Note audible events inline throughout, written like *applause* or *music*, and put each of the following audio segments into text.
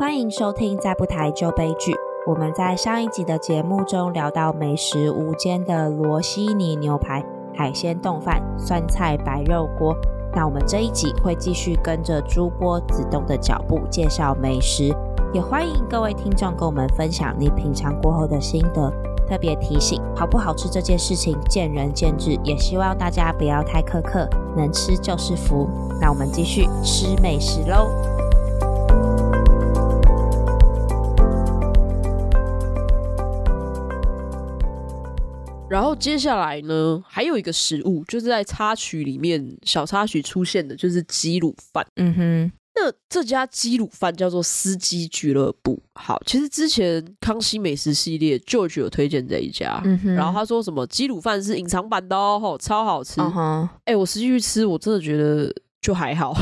欢迎收听《再不台就悲剧》。我们在上一集的节目中聊到美食无间的罗西尼牛排、海鲜冻饭、酸菜白肉锅。那我们这一集会继续跟着朱波子东的脚步介绍美食，也欢迎各位听众跟我们分享你品尝过后的心得。特别提醒，好不好吃这件事情见仁见智，也希望大家不要太苛刻，能吃就是福。那我们继续吃美食喽。然后接下来呢，还有一个食物，就是在插曲里面小插曲出现的，就是鸡卤饭。嗯哼。那这家鸡卤饭叫做司机俱乐部。好，其实之前康熙美食系列 George 有推荐这一家，嗯、哼然后他说什么鸡卤饭是隐藏版的哦，超好吃。哎、uh. 欸，我实际去吃，我真的觉得就还好，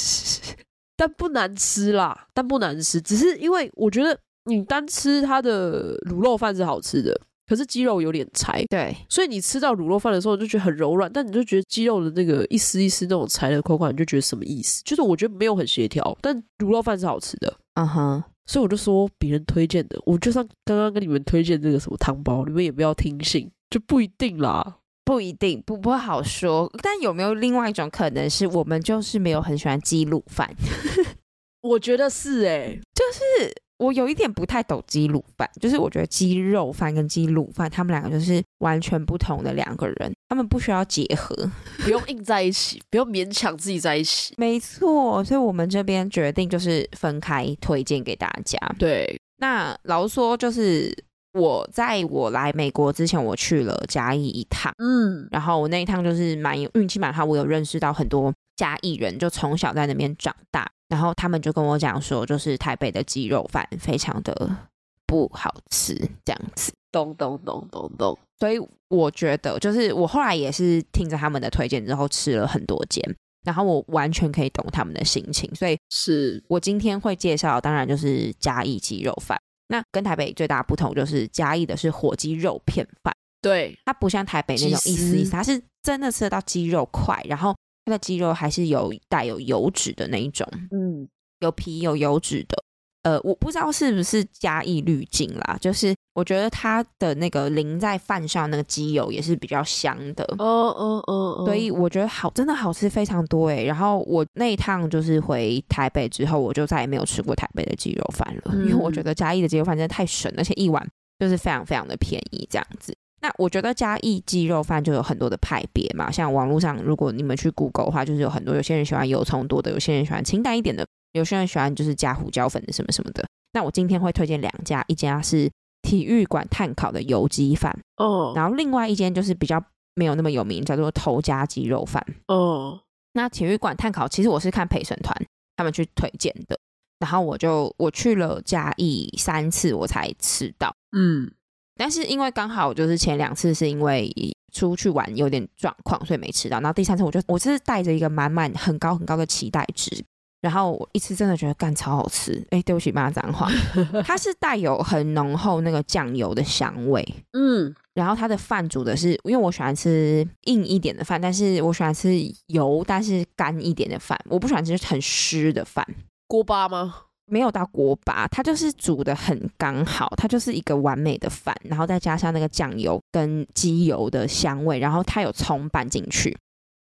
*laughs* 但不难吃啦，但不难吃，只是因为我觉得你单吃它的卤肉饭是好吃的。可是鸡肉有点柴，对，所以你吃到卤肉饭的时候，你就觉得很柔软，但你就觉得鸡肉的那个一丝一丝那种柴的口感，你就觉得什么意思？就是我觉得没有很协调，但卤肉饭是好吃的，嗯哼、uh。Huh. 所以我就说别人推荐的，我就像刚刚跟你们推荐这个什么汤包，你们也不要听信，就不一定啦，不一定，不不好说。但有没有另外一种可能是我们就是没有很喜欢鸡卤饭？*laughs* 我觉得是哎、欸，就是。我有一点不太懂鸡卤饭，就是我觉得鸡肉饭跟鸡卤饭，他们两个就是完全不同的两个人，他们不需要结合，不用硬在一起，不用勉强自己在一起。没错，所以我们这边决定就是分开推荐给大家。对，那老实说，就是我在我来美国之前，我去了嘉义一趟，嗯，然后我那一趟就是蛮有运气蛮好，我有认识到很多嘉义人，就从小在那边长大。然后他们就跟我讲说，就是台北的鸡肉饭非常的不好吃，这样子。咚咚咚咚咚。所以我觉得，就是我后来也是听着他们的推荐之后吃了很多间，然后我完全可以懂他们的心情。所以是我今天会介绍，当然就是嘉义鸡肉饭。那跟台北最大不同就是嘉义的是火鸡肉片饭，对，它不像台北那种一丝一丝，它是真的吃得到鸡肉块，然后。它的鸡肉还是有带有油脂的那一种，嗯，有皮有油脂的。呃，我不知道是不是嘉义滤镜啦，就是我觉得它的那个淋在饭上那个鸡油也是比较香的。哦哦哦，所以我觉得好，真的好吃非常多诶。然后我那一趟就是回台北之后，我就再也没有吃过台北的鸡肉饭了，嗯、因为我觉得嘉义的鸡肉饭真的太神，而且一碗就是非常非常的便宜，这样子。那我觉得嘉义鸡肉饭就有很多的派别嘛，像网络上如果你们去 Google 的话，就是有很多，有些人喜欢油葱多的，有些人喜欢清淡一点的，有些人喜欢就是加胡椒粉的什么什么的。那我今天会推荐两家，一家是体育馆炭烤的油鸡饭哦，然后另外一间就是比较没有那么有名，叫做头家鸡肉饭哦。那体育馆炭烤其实我是看陪审团他们去推荐的，然后我就我去了嘉义三次我才吃到，嗯。但是因为刚好就是前两次是因为出去玩有点状况，所以没吃到。然后第三次我就我是带着一个满满很高很高的期待值，然后我一吃真的觉得干超好吃。哎，对不起，骂脏话。*laughs* 它是带有很浓厚那个酱油的香味，嗯。然后它的饭煮的是，因为我喜欢吃硬一点的饭，但是我喜欢吃油但是干一点的饭，我不喜欢吃很湿的饭。锅巴吗？没有到锅巴，它就是煮的很刚好，它就是一个完美的饭，然后再加上那个酱油跟鸡油的香味，然后它有葱拌进去，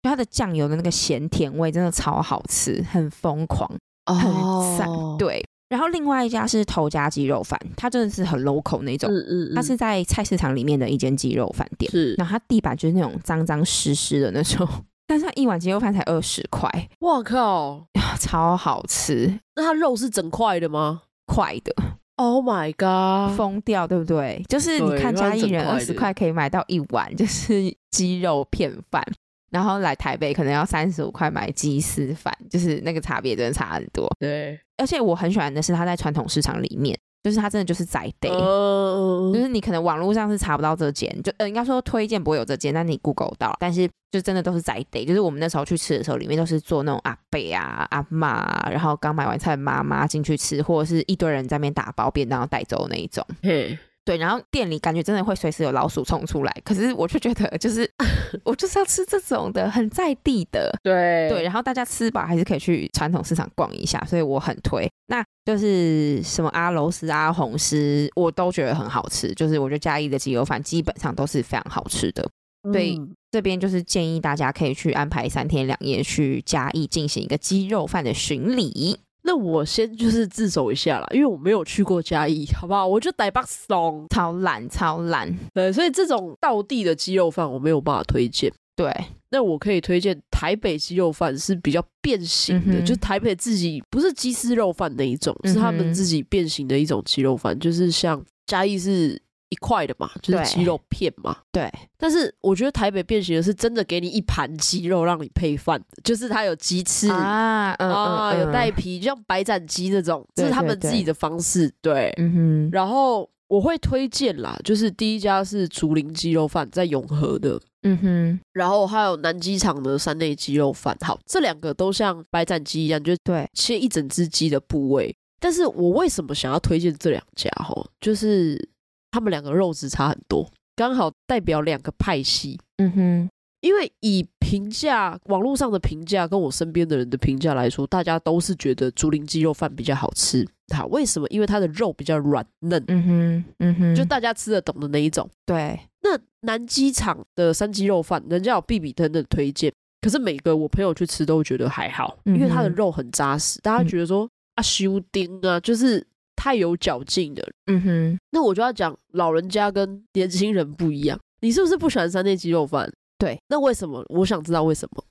它的酱油的那个咸甜味真的超好吃，很疯狂，很赞。Oh. 对，然后另外一家是头家鸡肉饭，它真的是很 local 那种，嗯嗯嗯，它是在菜市场里面的一间鸡肉饭店，是，然后它地板就是那种脏脏湿湿的那种。但是它一碗鸡肉饭才二十块，我靠，*laughs* 超好吃！那它肉是整块的吗？块的，Oh my god，疯掉对不对？就是你看嘉义人二十块可以买到一碗，*laughs* 就是鸡肉片饭，然后来台北可能要三十五块买鸡丝饭，就是那个差别真的差很多。对，而且我很喜欢的是它在传统市场里面。就是它真的就是在地，uh, 就是你可能网络上是查不到这间，就呃应该说推荐不会有这间，但你 Google 到，但是就真的都是在地。就是我们那时候去吃的时候，里面都是做那种阿伯啊、阿妈啊，然后刚买完菜的妈妈进去吃，或者是一堆人在那边打包便当带走那一种。嘿，对，然后店里感觉真的会随时有老鼠冲出来，可是我就觉得就是 *laughs* 我就是要吃这种的，很在地的。对对，然后大家吃饱还是可以去传统市场逛一下，所以我很推。那就是什么阿楼丝、阿红丝，我都觉得很好吃。就是我觉得嘉义的鸡肉饭基本上都是非常好吃的。所以这边就是建议大家可以去安排三天两夜去嘉义进行一个鸡肉饭的巡礼。那我先就是自首一下啦，因为我没有去过嘉义，好不好？我就台北送，超懒超懒。对，所以这种道地的鸡肉饭我没有办法推荐。对，那我可以推荐台北鸡肉饭是比较变形的，嗯、就台北自己不是鸡丝肉饭那一种，是他们自己变形的一种鸡肉饭，就是像嘉义是。一块的嘛，就是鸡肉片嘛。对，但是我觉得台北变形的是真的给你一盘鸡肉让你配饭，就是它有鸡翅啊，嗯、啊，有带皮，就像白斩鸡那种，这是他们自己的方式。对，嗯哼。然后我会推荐啦，就是第一家是竹林鸡肉饭，在永和的，嗯哼。然后还有南机场的山内鸡肉饭，好，这两个都像白斩鸡一样，就对，切一整只鸡的部位。但是我为什么想要推荐这两家？吼，就是。他们两个肉质差很多，刚好代表两个派系。嗯哼，因为以评价网络上的评价跟我身边的人的评价来说，大家都是觉得竹林鸡肉饭比较好吃。好，为什么？因为它的肉比较软嫩。嗯哼，嗯哼，就大家吃得懂的那一种。对。那南机场的三鸡肉饭，人家有必比登的推荐，可是每个我朋友去吃都觉得还好，因为它的肉很扎实。大家觉得说、嗯、啊，修丁啊，就是。太有嚼劲的，嗯哼，那我就要讲老人家跟年轻人不一样。你是不是不喜欢三内鸡肉饭？对，那为什么？我想知道为什么。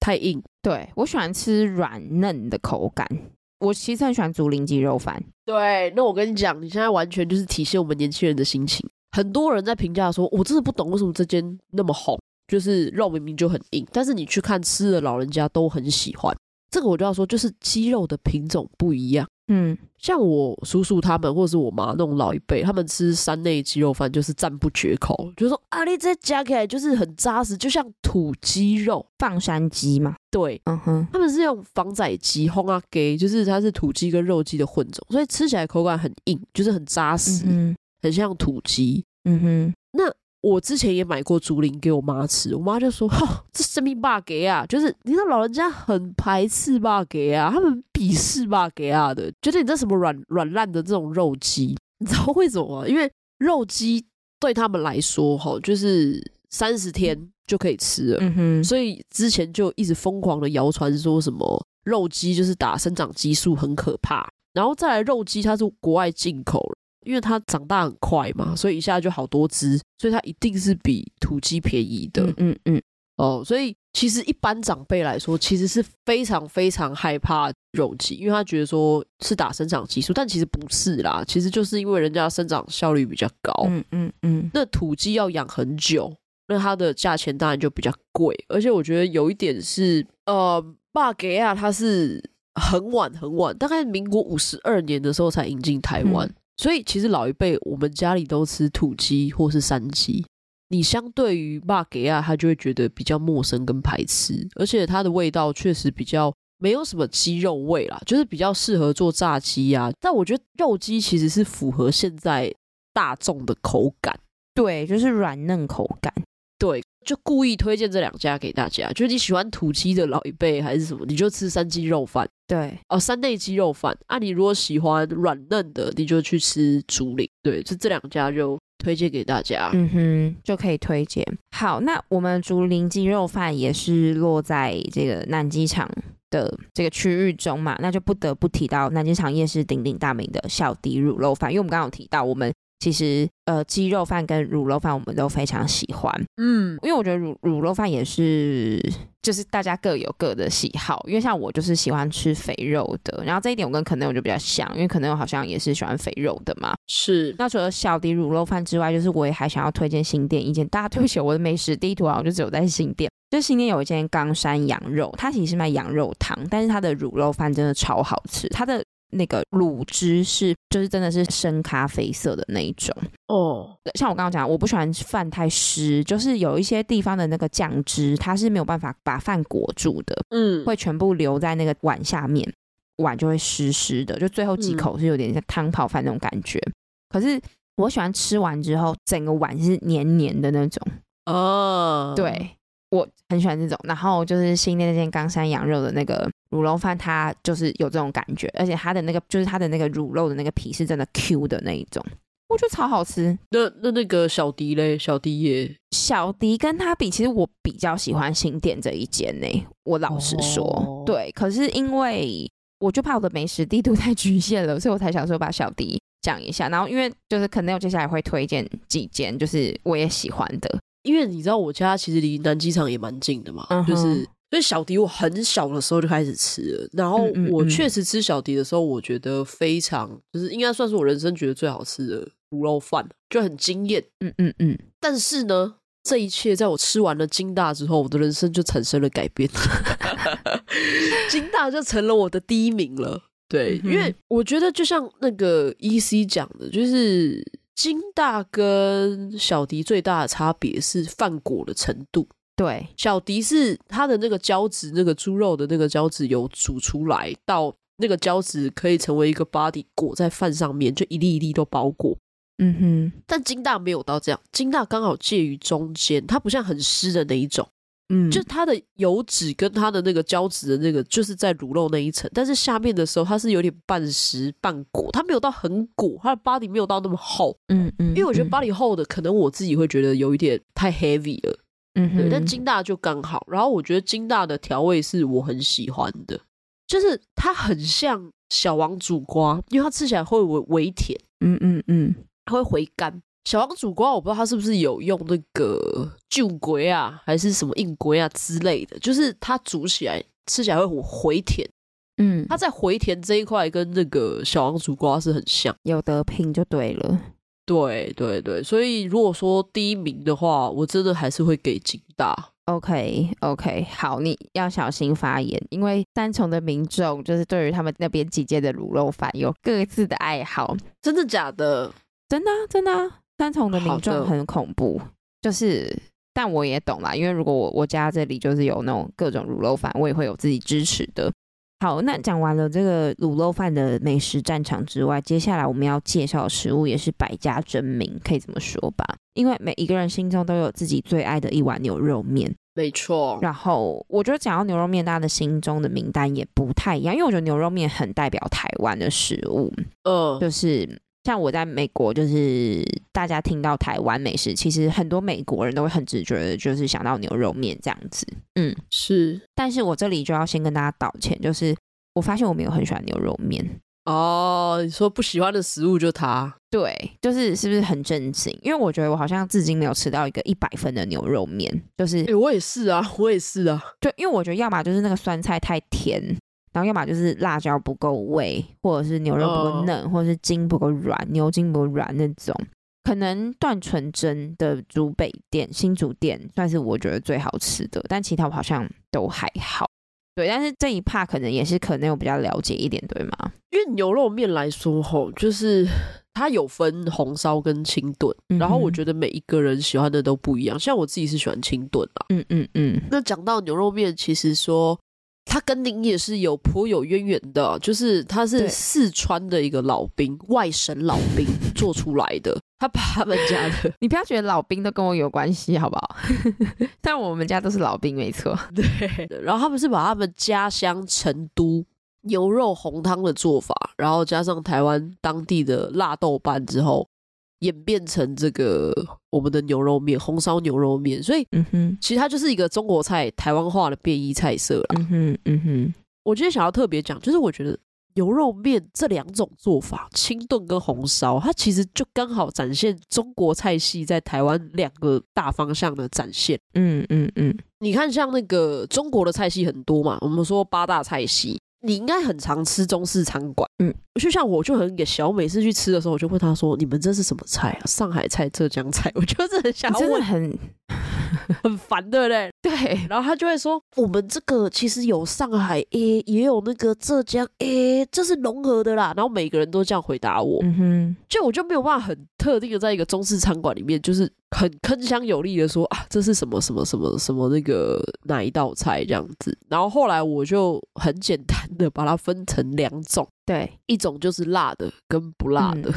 太硬。对，我喜欢吃软嫩的口感。我其实很喜欢竹林鸡肉饭。对，那我跟你讲，你现在完全就是体现我们年轻人的心情。很多人在评价说，我真的不懂为什么这间那么红，就是肉明明就很硬，但是你去看吃的老人家都很喜欢。这个我就要说，就是鸡肉的品种不一样。嗯，像我叔叔他们，或者是我妈那种老一辈，他们吃山内鸡肉饭就是赞不绝口，就说啊，你这夹起来就是很扎实，就像土鸡肉，放山鸡嘛。对，嗯哼，他们是用防仔鸡烘啊给，就是它是土鸡跟肉鸡的混种，所以吃起来口感很硬，就是很扎实，嗯、很像土鸡。嗯哼，那。我之前也买过竹林给我妈吃，我妈就说：“哈，这是命 bug 啊？就是你知道老人家很排斥 bug 啊，他们鄙视 bug 啊的，觉得你这什么软软烂的这种肉鸡，你知道为什么吗？因为肉鸡对他们来说，哈，就是三十天就可以吃了，嗯哼，所以之前就一直疯狂的谣传说什么肉鸡就是打生长激素很可怕，然后再来肉鸡它是国外进口。”因为它长大很快嘛，所以一下就好多只，所以它一定是比土鸡便宜的。嗯嗯，嗯哦，所以其实一般长辈来说，其实是非常非常害怕肉鸡，因为他觉得说是打生长激素，但其实不是啦，其实就是因为人家生长效率比较高。嗯嗯嗯，那土鸡要养很久，那它的价钱当然就比较贵，而且我觉得有一点是，呃，巴给亚，它是很晚很晚，大概民国五十二年的时候才引进台湾。嗯所以其实老一辈，我们家里都吃土鸡或是山鸡。你相对于肉鸡啊，他就会觉得比较陌生跟排斥，而且它的味道确实比较没有什么鸡肉味啦，就是比较适合做炸鸡啊。但我觉得肉鸡其实是符合现在大众的口感，对，就是软嫩口感。对，就故意推荐这两家给大家。就是你喜欢土鸡的老一辈还是什么，你就吃山鸡肉饭。对，哦，山内鸡肉饭。啊，你如果喜欢软嫩的，你就去吃竹林。对，就这两家就推荐给大家。嗯哼，就可以推荐。好，那我们竹林鸡肉饭也是落在这个南机场的这个区域中嘛，那就不得不提到南机场夜市鼎鼎大名的小迪乳肉饭，因为我们刚刚有提到我们。其实，呃，鸡肉饭跟卤肉饭我们都非常喜欢，嗯，因为我觉得卤卤肉饭也是，就是大家各有各的喜好。因为像我就是喜欢吃肥肉的，然后这一点我跟可能我就比较像，因为可能我好像也是喜欢肥肉的嘛。是。那除了小迪卤肉饭之外，就是我也还想要推荐新店一间，大家对不起，我的美食地图啊，我就只有在新店。就新店有一间冈山羊肉，它其实是卖羊肉汤，但是它的卤肉饭真的超好吃，它的。那个卤汁是，就是真的是深咖啡色的那一种哦。像我刚刚讲，我不喜欢饭太湿，就是有一些地方的那个酱汁，它是没有办法把饭裹住的，嗯，会全部留在那个碗下面，碗就会湿湿的，就最后几口是有点像汤泡饭那种感觉。嗯、可是我喜欢吃完之后整个碗是黏黏的那种。哦，对，我很喜欢这种。然后就是新的那间冈山羊肉的那个卤肉饭，它就是有这种感觉，而且它的那个就是它的那个卤肉的那个皮是真的 Q 的那一种。我觉得超好吃。那那那个小迪嘞，小迪也小迪跟他比，其实我比较喜欢新店这一间呢。我老实说，哦、对。可是因为我就怕我的美食地图太局限了，所以我才想说把小迪讲一下。然后因为就是可能我接下来会推荐几间，就是我也喜欢的。因为你知道我家其实离南机场也蛮近的嘛，嗯、就是所以小迪我很小的时候就开始吃了。然后我确实吃小迪的时候，我觉得非常就是应该算是我人生觉得最好吃的。卤肉饭就很惊艳，嗯嗯嗯。但是呢，这一切在我吃完了金大之后，我的人生就产生了改变，*laughs* 金大就成了我的第一名了。对，因为我觉得就像那个 EC 讲的，就是金大跟小迪最大的差别是饭裹的程度。对，小迪是它的那个胶质，那个猪肉的那个胶质有煮出来，到那个胶质可以成为一个 body 裹在饭上面，就一粒一粒都包裹。嗯哼，但金大没有到这样，金大刚好介于中间，它不像很湿的那一种，嗯，就它的油脂跟它的那个胶质的那个，就是在卤肉那一层，但是下面的时候它是有点半实半裹，它没有到很裹，它的 body 没有到那么厚，嗯嗯，因为我觉得 body 厚的可能我自己会觉得有一点太 heavy 了，嗯哼，对，但金大就刚好，然后我觉得金大的调味是我很喜欢的，就是它很像小王煮瓜，因为它吃起来会微微甜，嗯嗯嗯。它会回甘。小王煮瓜，我不知道他是不是有用那个旧龟啊，还是什么硬龟啊之类的，就是它煮起来吃起来会回甜。嗯，它在回甜这一块跟那个小王煮瓜是很像，有得拼就对了。对对对，所以如果说第一名的话，我真的还是会给金大。OK OK，好，你要小心发言，因为三重的民众就是对于他们那边几间的卤肉饭有各自的爱好，真的假的？真的、啊、真的、啊，三重的民众很恐怖，就是，但我也懂啦，因为如果我我家这里就是有那种各种卤肉饭，我也会有自己支持的。好，那讲完了这个卤肉饭的美食战场之外，接下来我们要介绍的食物也是百家争鸣，可以这么说吧？因为每一个人心中都有自己最爱的一碗牛肉面，没错。然后我觉得讲到牛肉面，大家的心中的名单也不太一样，因为我觉得牛肉面很代表台湾的食物，嗯、呃，就是。像我在美国，就是大家听到台湾美食，其实很多美国人都会很直觉的，就是想到牛肉面这样子。嗯，是。但是我这里就要先跟大家道歉，就是我发现我没有很喜欢牛肉面。哦，你说不喜欢的食物就它？对，就是是不是很震惊？因为我觉得我好像至今没有吃到一个一百分的牛肉面。就是，哎，我也是啊，我也是啊。对，因为我觉得要么就是那个酸菜太甜。然后要么就是辣椒不够味，或者是牛肉不够嫩，oh. 或者是筋不够软，牛筋不够软那种。可能段纯真的竹北店、新竹店算是我觉得最好吃的，但其他我好像都还好。对，但是这一趴可能也是可能我比较了解一点，对吗？因为牛肉面来说，吼，就是它有分红烧跟清炖，嗯、然后我觉得每一个人喜欢的都不一样。像我自己是喜欢清炖啊。嗯嗯嗯。那讲到牛肉面，其实说。他跟您也是有颇有渊源的，就是他是四川的一个老兵，外省老兵做出来的。*laughs* 他把他们家的，*laughs* 你不要觉得老兵都跟我有关系，好不好？*laughs* 但我们家都是老兵，没错。对，然后他们是把他们家乡成都牛肉红汤的做法，然后加上台湾当地的辣豆瓣之后。演变成这个我们的牛肉面，红烧牛肉面，所以，嗯哼，其实它就是一个中国菜台湾化的变异菜色啦。嗯哼，嗯哼，我今天想要特别讲，就是我觉得牛肉面这两种做法，清炖跟红烧，它其实就刚好展现中国菜系在台湾两个大方向的展现。嗯嗯嗯，你看，像那个中国的菜系很多嘛，我们说八大菜系。你应该很常吃中式餐馆，嗯，就像我就很给小美次去吃的时候，我就问她说：“你们这是什么菜啊？上海菜、浙江菜？”我就是很想问，很很烦，对不对？*laughs* 对。然后他就会说，我们这个其实有上海，诶，也有那个浙江，诶，这是融合的啦。然后每个人都这样回答我，嗯哼，就我就没有办法很特定的在一个中式餐馆里面，就是很铿锵有力的说啊，这是什么什么什么什么那个哪一道菜这样子。然后后来我就很简单的把它分成两种，对，一种就是辣的跟不辣的，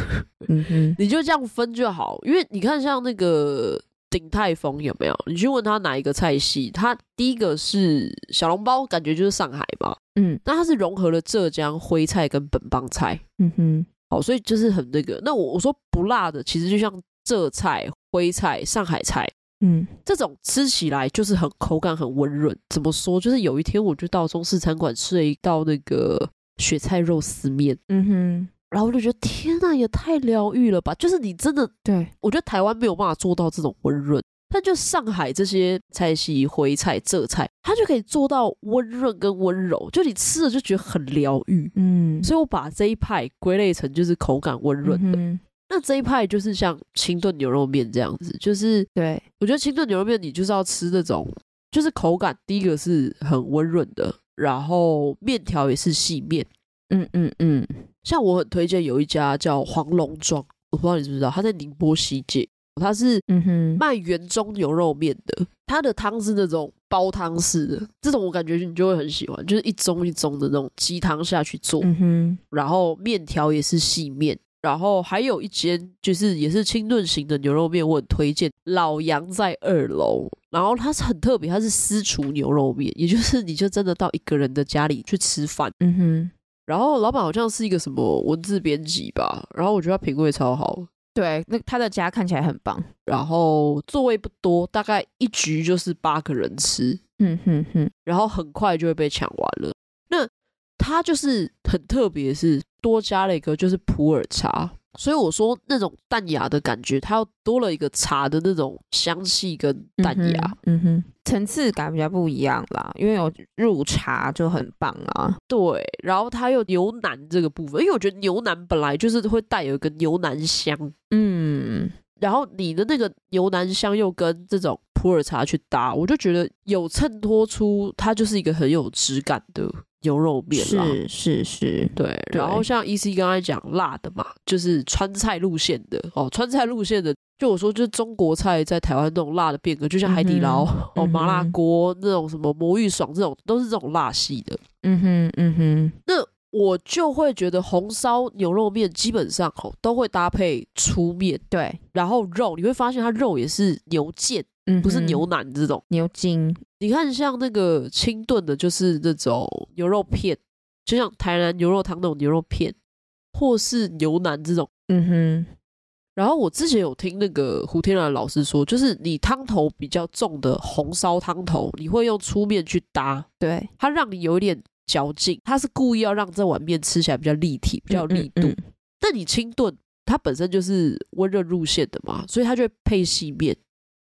嗯哼，*laughs* 你就这样分就好，因为你看像那个。鼎泰丰有没有？你去问他哪一个菜系？他第一个是小笼包，感觉就是上海嘛。嗯，那它是融合了浙江徽菜跟本帮菜。嗯哼，好，所以就是很那个。那我我说不辣的，其实就像浙菜、徽菜、上海菜。嗯，这种吃起来就是很口感很温润。怎么说？就是有一天我就到中式餐馆吃了一道那个雪菜肉丝面。嗯哼。然后我就觉得天呐，也太疗愈了吧！就是你真的，对，我觉得台湾没有办法做到这种温润，但就上海这些菜系，徽菜、浙菜，它就可以做到温润跟温柔，就你吃了就觉得很疗愈。嗯，所以我把这一派归类成就是口感温润的。嗯、那这一派就是像清炖牛肉面这样子，就是对我觉得清炖牛肉面你就是要吃那种，就是口感第一个是很温润的，然后面条也是细面。嗯嗯嗯，像我很推荐有一家叫黄龙庄，我不知道你知不知道，它在宁波西街，它是嗯哼。卖原中牛肉面的，它的汤是那种煲汤式的，这种我感觉你就会很喜欢，就是一盅一盅的那种鸡汤下去做，嗯哼，然后面条也是细面，然后还有一间就是也是清炖型的牛肉面，我很推荐老杨在二楼，然后它是很特别，它是私厨牛肉面，也就是你就真的到一个人的家里去吃饭，嗯哼。然后老板好像是一个什么文字编辑吧，然后我觉得他品味超好，对，那他的家看起来很棒，然后座位不多，大概一局就是八个人吃，嗯哼哼，然后很快就会被抢完了。那他就是很特别，是多加了一个就是普洱茶。所以我说那种淡雅的感觉，它又多了一个茶的那种香气跟淡雅，嗯哼，嗯哼，层次感比较不一样啦。因为有入茶就很棒啊，对。然后它又牛腩这个部分，因为我觉得牛腩本来就是会带有一个牛腩香，嗯。然后你的那个牛腩香又跟这种普洱茶去搭，我就觉得有衬托出它就是一个很有质感的。牛肉面是是是，对。然后像 EC 刚才讲辣的嘛，就是川菜路线的哦，川菜路线的，就我说就是中国菜在台湾那种辣的变革，就像海底捞、嗯、*laughs* 哦、麻辣锅那种什么魔芋爽这种，都是这种辣系的。嗯哼嗯哼，那我就会觉得红烧牛肉面基本上哦都会搭配粗面，对，然后肉你会发现它肉也是牛腱。不是牛腩这种牛筋，你看像那个清炖的，就是那种牛肉片，就像台南牛肉汤那种牛肉片，或是牛腩这种。嗯哼。然后我之前有听那个胡天然老师说，就是你汤头比较重的红烧汤头，你会用粗面去搭，对，它让你有一点嚼劲，它是故意要让这碗面吃起来比较立体，比较力度。那、嗯嗯嗯、你清炖，它本身就是温热入线的嘛，所以它就会配细面。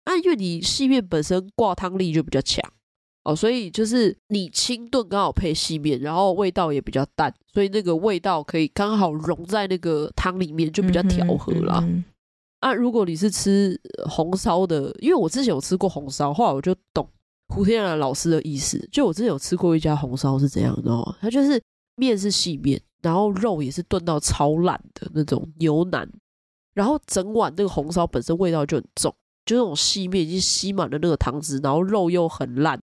那因为你细面本身挂汤力就比较强哦，所以就是你清炖刚好配细面，然后味道也比较淡，所以那个味道可以刚好融在那个汤里面，就比较调和啦。嗯嗯、啊，如果你是吃红烧的，因为我之前有吃过红烧，后来我就懂胡天然老师的意思。就我之前有吃过一家红烧是怎样的哦，它就是面是细面，然后肉也是炖到超烂的那种牛腩，然后整碗那个红烧本身味道就很重。就那种细面已经吸满了那个汤汁，然后肉又很烂，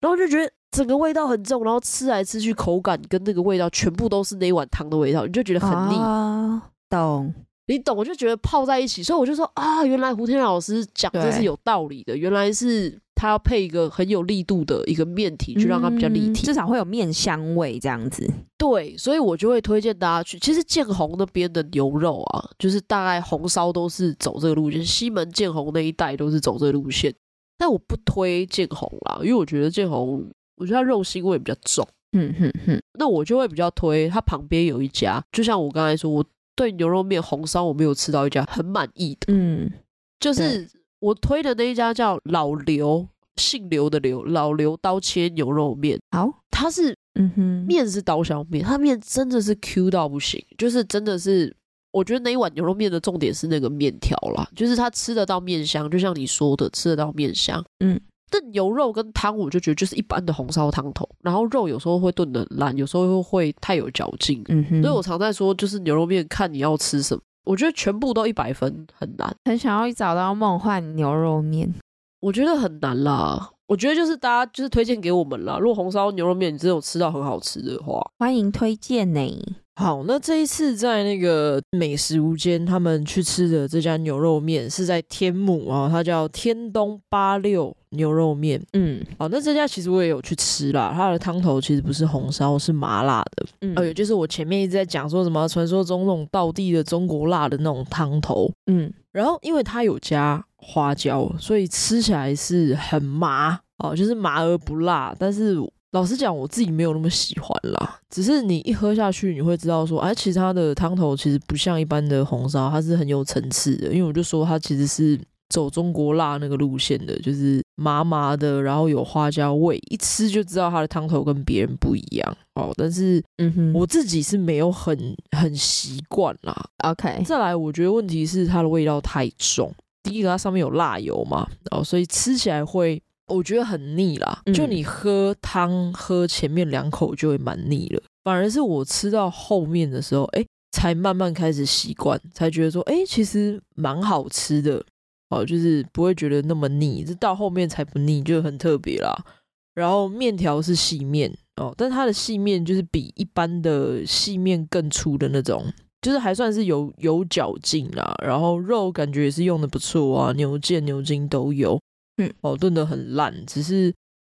然后就觉得整个味道很重，然后吃来吃去口感跟那个味道全部都是那一碗汤的味道，你就觉得很腻。啊，懂。你懂，我就觉得泡在一起，所以我就说啊，原来胡天老师讲这是有道理的，原来是他要配一个很有力度的一个面体，去让它比较立体，嗯，至少会有面香味这样子。对，所以我就会推荐大家去。其实建宏那边的牛肉啊，就是大概红烧都是走这个路线，西门建宏那一带都是走这个路线。但我不推建宏啦，因为我觉得建宏，我觉得它肉腥味比较重。嗯哼哼，那我就会比较推它旁边有一家，就像我刚才说我。对牛肉面红烧，我没有吃到一家很满意的。嗯，就是我推的那一家叫老刘，姓刘的刘，老刘刀切牛肉面。好，它是，嗯哼，面是刀削面，它面真的是 Q 到不行，就是真的是我觉得那一碗牛肉面的重点是那个面条啦，就是它吃得到面香，就像你说的，吃得到面香。嗯，但牛肉跟汤，我就觉得就是一般的红烧汤头，然后肉有时候会炖得很烂，有时候又会太有嚼劲。嗯哼，所以我常在说，就是牛肉面看你要吃什么，我觉得全部都一百分很难，很想要找到梦幻牛肉面，我觉得很难啦。我觉得就是大家就是推荐给我们啦。如果红烧牛肉面你真的有吃到很好吃的话，欢迎推荐呢。好，那这一次在那个美食无间，他们去吃的这家牛肉面是在天母啊，它叫天东八六牛肉面。嗯，好，那这家其实我也有去吃啦，它的汤头其实不是红烧，是麻辣的。嗯，哎呦，就是我前面一直在讲说什么传说中那种道地的中国辣的那种汤头。嗯，然后因为它有加花椒，所以吃起来是很麻哦，就是麻而不辣，但是。老实讲，我自己没有那么喜欢啦。只是你一喝下去，你会知道说，哎，其实它的汤头其实不像一般的红烧，它是很有层次的。因为我就说它其实是走中国辣那个路线的，就是麻麻的，然后有花椒味，一吃就知道它的汤头跟别人不一样哦。但是，嗯哼，我自己是没有很很习惯啦。OK，再来，我觉得问题是它的味道太重。第一个，它上面有辣油嘛，哦，所以吃起来会。我觉得很腻啦，就你喝汤喝前面两口就会蛮腻了，反而是我吃到后面的时候，哎，才慢慢开始习惯，才觉得说，哎，其实蛮好吃的哦，就是不会觉得那么腻，这到后面才不腻，就很特别啦。然后面条是细面哦，但它的细面就是比一般的细面更粗的那种，就是还算是有有嚼劲啦。然后肉感觉也是用的不错啊，牛腱、牛筋都有。嗯，哦，炖的很烂，只是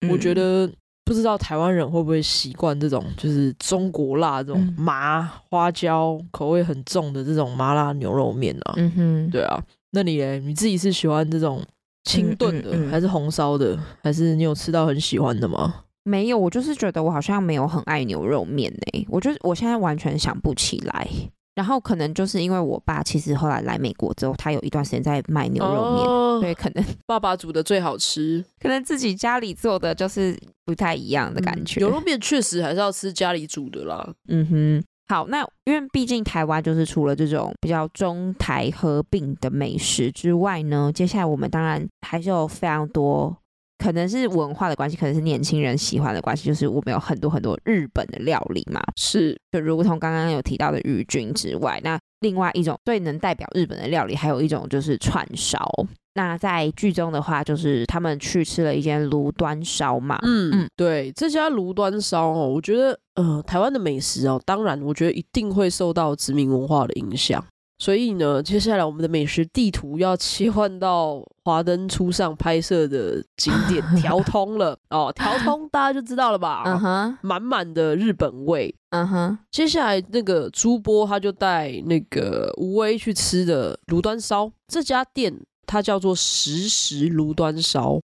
我觉得不知道台湾人会不会习惯这种，就是中国辣这种麻花椒口味很重的这种麻辣牛肉面啊。嗯哼，对啊，那你嘞？你自己是喜欢这种清炖的，还是红烧的，还是你有吃到很喜欢的吗？没有，我就是觉得我好像没有很爱牛肉面诶，我就我现在完全想不起来。然后可能就是因为我爸其实后来来美国之后，他有一段时间在卖牛肉面，哦、*laughs* 所以可能 *laughs* 爸爸煮的最好吃，*laughs* 可能自己家里做的就是不太一样的感觉。嗯、牛肉面确实还是要吃家里煮的啦。嗯哼，好，那因为毕竟台湾就是除了这种比较中台合并的美食之外呢，接下来我们当然还是有非常多。可能是文化的关系，可能是年轻人喜欢的关系，就是我们有很多很多日本的料理嘛，是就如同刚刚有提到的鱼菌之外，那另外一种最能代表日本的料理，还有一种就是串烧。那在剧中的话，就是他们去吃了一间炉端烧嘛，嗯嗯，对，这家炉端烧哦，我觉得呃，台湾的美食哦，当然我觉得一定会受到殖民文化的影响。所以呢，接下来我们的美食地图要切换到华灯初上拍摄的景点条通了哦，*laughs* 条通大家就知道了吧？嗯哼，满满的日本味。嗯哼，接下来那个朱波他就带那个吴威去吃的炉端烧，这家店它叫做时时炉端烧，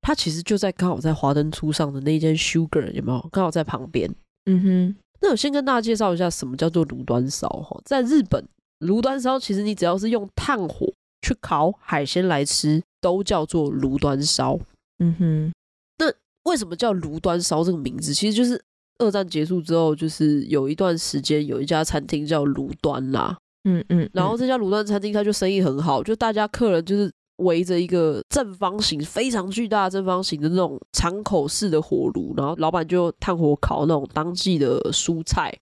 它其实就在刚好在华灯初上的那间 Sugar 有没有？刚好在旁边。嗯哼，那我先跟大家介绍一下什么叫做炉端烧哈，在日本。炉端烧其实你只要是用炭火去烤海鲜来吃，都叫做炉端烧。嗯哼，那为什么叫炉端烧这个名字？其实就是二战结束之后，就是有一段时间有一家餐厅叫炉端啦。嗯嗯，然后这家炉端餐厅它就生意很好，就大家客人就是围着一个正方形、非常巨大正方形的那种敞口式的火炉，然后老板就炭火烤那种当季的蔬菜。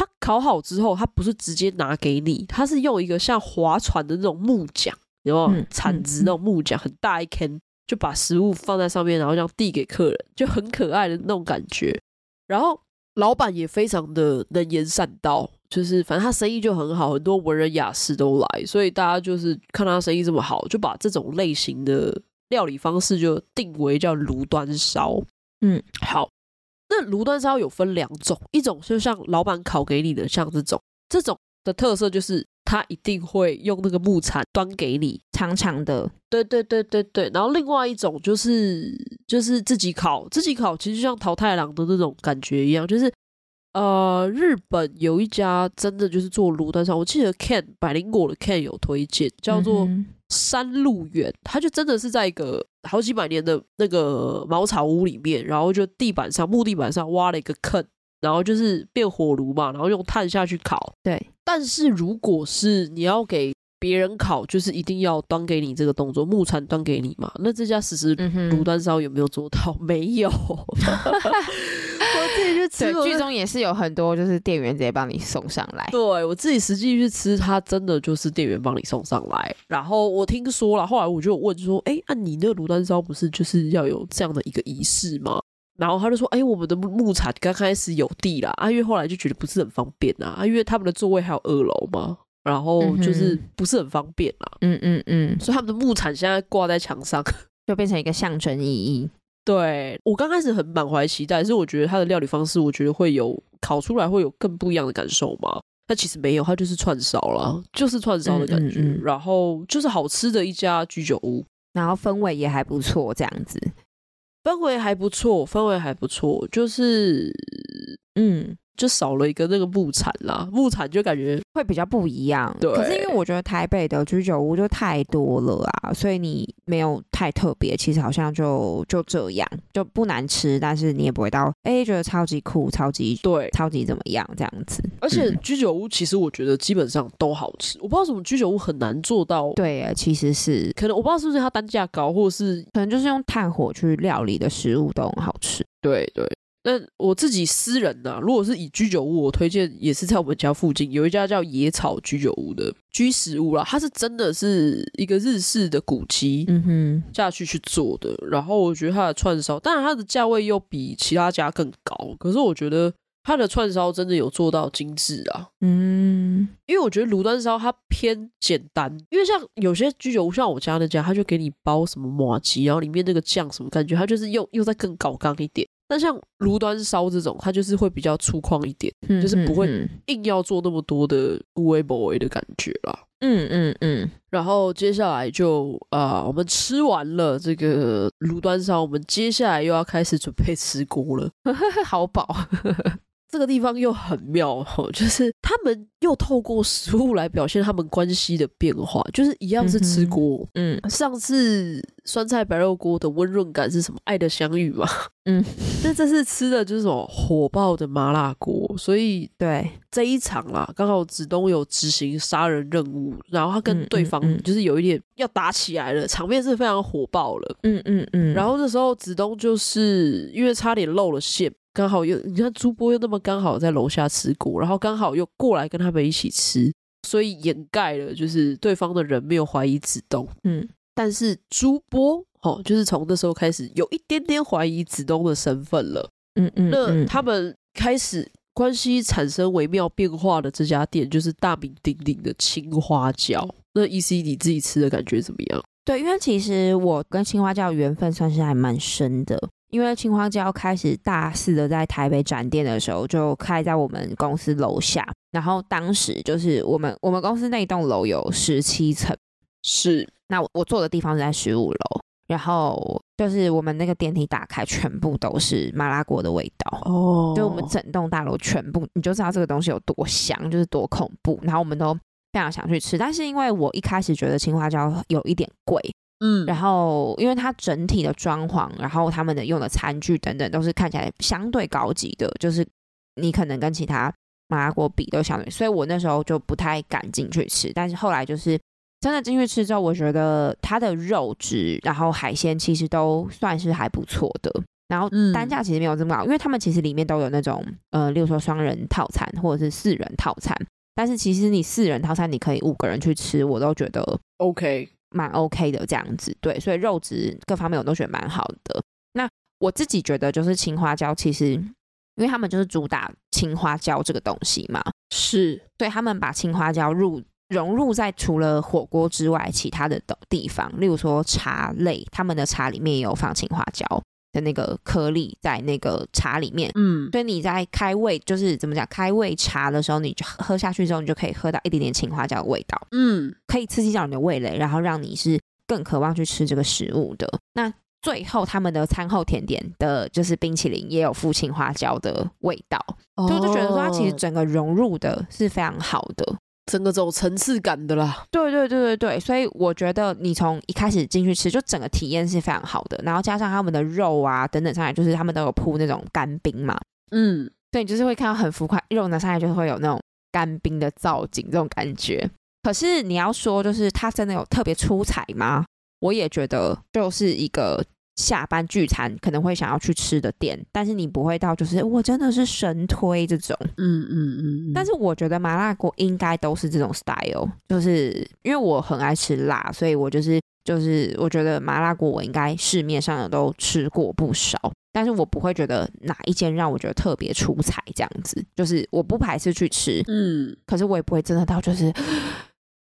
它烤好之后，他不是直接拿给你，他是用一个像划船的那种木桨，有没有铲子那种木桨，很大一根，就把食物放在上面，然后这样递给客人，就很可爱的那种感觉。然后老板也非常的能言善道，就是反正他生意就很好，很多文人雅士都来，所以大家就是看他生意这么好，就把这种类型的料理方式就定为叫炉端烧。嗯，好。那炉端烧有分两种，一种就像老板烤给你的，像这种，这种的特色就是他一定会用那个木铲端给你，长长的，对对对对对。然后另外一种就是就是自己烤，自己烤其实就像桃太郎的那种感觉一样，就是呃，日本有一家真的就是做炉端烧，我记得 Ken 百灵果的 Ken 有推荐，叫做。嗯山路远，它就真的是在一个好几百年的那个茅草屋里面，然后就地板上木地板上挖了一个坑，然后就是变火炉嘛，然后用炭下去烤。对，但是如果是你要给别人烤，就是一定要端给你这个动作，木铲端给你嘛。那这家实时炉端烧有没有做到？嗯、没有。*laughs* 我自己去吃，剧中也是有很多，就是店员直接帮你送上来。对，我自己实际去吃，它真的就是店员帮你送上来。然后我听说了，后来我就问说：“哎、欸，那、啊、你那个炉端烧不是就是要有这样的一个仪式吗？”然后他就说：“哎、欸，我们的木铲刚开始有地啦，啊，因为后来就觉得不是很方便啊，啊，因为他们的座位还有二楼嘛，然后就是不是很方便啦。嗯嗯嗯，所以他们的木铲现在挂在墙上，*laughs* 就变成一个象征意义。”对，我刚开始很满怀期待，是我觉得它的料理方式，我觉得会有烤出来会有更不一样的感受嘛。但其实没有，它就是串烧啦，就是串烧的感觉，嗯嗯嗯，然后就是好吃的一家居酒屋，然后氛围也还不错，这样子，氛围还不错，氛围还不错，就是嗯。就少了一个那个木铲啦，木铲就感觉会比较不一样。对，可是因为我觉得台北的居酒屋就太多了啊，所以你没有太特别，其实好像就就这样，就不难吃，但是你也不会到哎、欸、觉得超级酷、超级对、超级怎么样这样子。而且居酒屋其实我觉得基本上都好吃，我不知道什么居酒屋很难做到。对，其实是可能我不知道是不是它单价高，或者是可能就是用炭火去料理的食物都很好吃。对对。那我自己私人呢、啊，如果是以居酒屋，我推荐也是在我们家附近有一家叫野草居酒屋的居食屋啦，它是真的是一个日式的古迹，嗯哼，下去去做的。然后我觉得它的串烧，当然它的价位又比其他家更高，可是我觉得它的串烧真的有做到精致啊，嗯，因为我觉得炉端烧它偏简单，因为像有些居酒屋，像我家那家，他就给你包什么麻吉，然后里面那个酱什么感觉，它就是又又再更高刚一点。但像炉端烧这种，它就是会比较粗犷一点，嗯、就是不会硬要做那么多的无微不为的感觉啦。嗯嗯嗯。然后接下来就啊、呃，我们吃完了这个炉端烧，我们接下来又要开始准备吃锅了，*laughs* 好饱。这个地方又很妙哈，就是他们又透过食物来表现他们关系的变化，就是一样是吃锅，嗯，嗯，上次酸菜白肉锅的温润感是什么？爱的相遇嘛，*laughs* 嗯，那这次吃的就是什么火爆的麻辣锅，所以对这一场啦，刚好子东有执行杀人任务，然后他跟对方就是有一点要打起来了，场面是非常火爆了，嗯嗯嗯，然后这时候子东就是因为差点露了馅。刚好又你看朱波又那么刚好在楼下吃过，然后刚好又过来跟他们一起吃，所以掩盖了就是对方的人没有怀疑子东，嗯，但是朱波哦，就是从那时候开始有一点点怀疑子东的身份了，嗯嗯，那他们开始关系产生微妙变化的这家店就是大名鼎鼎的青花椒，那 EC 你自己吃的感觉怎么样？对，因为其实我跟青花椒缘分算是还蛮深的。因为青花椒开始大肆的在台北展店的时候，就开在我们公司楼下。然后当时就是我们我们公司那一栋楼有十七层，是那我坐的地方是在十五楼。然后就是我们那个电梯打开，全部都是麻辣锅的味道哦，就我们整栋大楼全部，你就知道这个东西有多香，就是多恐怖。然后我们都非常想去吃，但是因为我一开始觉得青花椒有一点贵。嗯，然后因为它整体的装潢，然后他们的用的餐具等等，都是看起来相对高级的，就是你可能跟其他麻辣锅比都相对，所以我那时候就不太敢进去吃。但是后来就是真的进去吃之后，我觉得它的肉质，然后海鲜其实都算是还不错的。然后单价其实没有这么高，因为他们其实里面都有那种呃，例如说双人套餐或者是四人套餐，但是其实你四人套餐你可以五个人去吃，我都觉得 OK。蛮 OK 的这样子，对，所以肉质各方面我都觉得蛮好的。那我自己觉得就是青花椒，其实因为他们就是主打青花椒这个东西嘛，是，对，他们把青花椒入融入在除了火锅之外其他的地方，例如说茶类，他们的茶里面也有放青花椒。的那个颗粒在那个茶里面，嗯，所以你在开胃，就是怎么讲，开胃茶的时候，你就喝下去之后，你就可以喝到一点点青花椒的味道，嗯，可以刺激到你的味蕾，然后让你是更渴望去吃这个食物的。那最后他们的餐后甜点的就是冰淇淋，也有附青花椒的味道，所以我就觉得说它其实整个融入的是非常好的。整个走层次感的啦，对对对对对，所以我觉得你从一开始进去吃，就整个体验是非常好的。然后加上他们的肉啊等等上来，就是他们都有铺那种干冰嘛，嗯，对，就是会看到很浮夸，肉拿上来就会有那种干冰的造景这种感觉。可是你要说，就是它真的有特别出彩吗？我也觉得就是一个下班聚餐可能会想要去吃的店，但是你不会到就是我真的是神推这种，嗯嗯嗯，嗯。但是我觉得麻辣锅应该都是这种 style，就是因为我很爱吃辣，所以我就是就是我觉得麻辣锅我应该市面上的都吃过不少，但是我不会觉得哪一间让我觉得特别出彩这样子，就是我不排斥去吃，嗯，可是我也不会真的到就是。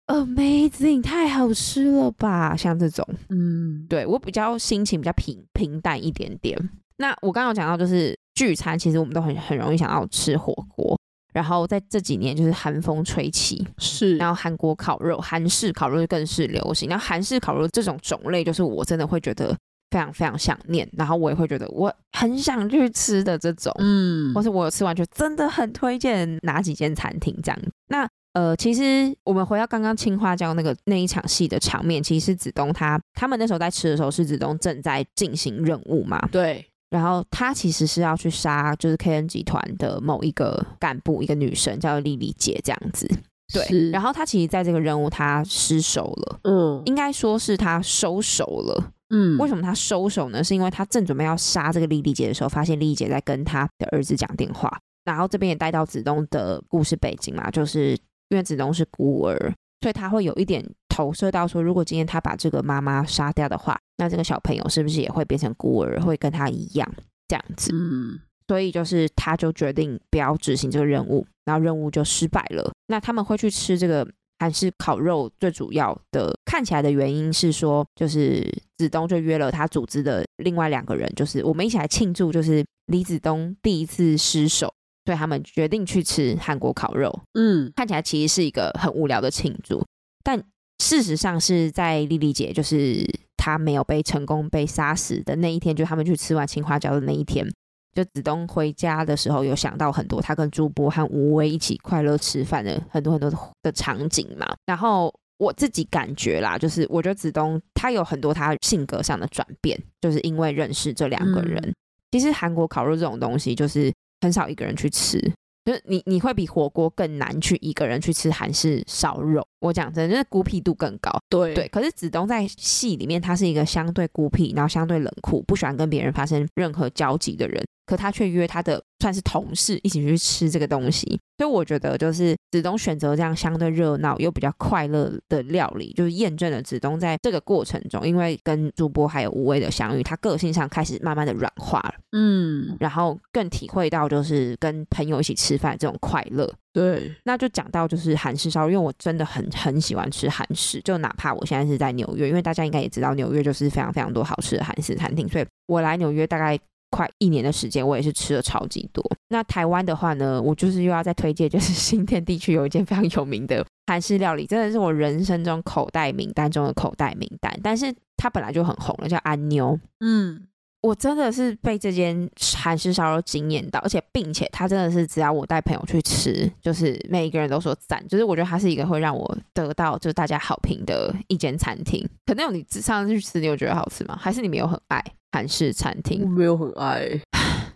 Amazing，太好吃了吧！像这种，嗯，对，我比较心情比较平平淡一点点。那我刚刚讲到，就是聚餐，其实我们都很很容易想要吃火锅。然后在这几年，就是寒风吹起，是，然后韩国烤肉、韩式烤肉更是流行。然后韩式烤肉这种种类，就是我真的会觉得非常非常想念。然后我也会觉得我很想去吃的这种，嗯，或是我有吃完就真的很推荐哪几间餐厅这样。那。呃，其实我们回到刚刚青花椒那个那一场戏的场面，其实是子东他他们那时候在吃的时候，是子东正在进行任务嘛？对。然后他其实是要去杀，就是 KN 集团的某一个干部，一个女生叫莉莉姐这样子。对。然后他其实在这个任务他失手了，嗯，应该说是他收手了，嗯。为什么他收手呢？是因为他正准备要杀这个莉莉姐的时候，发现莉莉姐在跟他的儿子讲电话。然后这边也带到子东的故事背景嘛，就是。因为子东是孤儿，所以他会有一点投射到说，如果今天他把这个妈妈杀掉的话，那这个小朋友是不是也会变成孤儿，会跟他一样这样子？嗯，所以就是他就决定不要执行这个任务，然后任务就失败了。那他们会去吃这个韩式烤肉，最主要的看起来的原因是说，就是子东就约了他组织的另外两个人，就是我们一起来庆祝，就是李子东第一次失手。所以他们决定去吃韩国烤肉，嗯，看起来其实是一个很无聊的庆祝，但事实上是在丽丽姐就是她没有被成功被杀死的那一天，就他们去吃完青花椒的那一天，就子东回家的时候有想到很多他跟朱波和吴威一起快乐吃饭的很多很多的场景嘛，然后我自己感觉啦，就是我觉得子东他有很多他性格上的转变，就是因为认识这两个人。嗯、其实韩国烤肉这种东西就是。很少一个人去吃，就是你你会比火锅更难去一个人去吃韩式烧肉。我讲真的，就是孤僻度更高。对对，可是子东在戏里面，他是一个相对孤僻，然后相对冷酷，不喜欢跟别人发生任何交集的人。可他却约他的算是同事一起去吃这个东西，所以我觉得就是子东选择这样相对热闹又比较快乐的料理，就是验证了子东在这个过程中，因为跟主播还有吴威的相遇，他个性上开始慢慢的软化了，嗯，然后更体会到就是跟朋友一起吃饭这种快乐。对，那就讲到就是韩式烧肉，因为我真的很很喜欢吃韩式，就哪怕我现在是在纽约，因为大家应该也知道纽约就是非常非常多好吃的韩式餐厅，所以我来纽约大概。快一年的时间，我也是吃了超级多。那台湾的话呢，我就是又要再推荐，就是新店地区有一间非常有名的韩式料理，真的是我人生中口袋名单中的口袋名单。但是它本来就很红了，叫安妞。嗯，我真的是被这间韩式烧肉惊艳到，而且并且它真的是只要我带朋友去吃，就是每一个人都说赞。就是我觉得它是一个会让我得到就是大家好评的一间餐厅。可能有你上次去吃，你有觉得好吃吗？还是你没有很爱？韩式餐厅我没有很爱，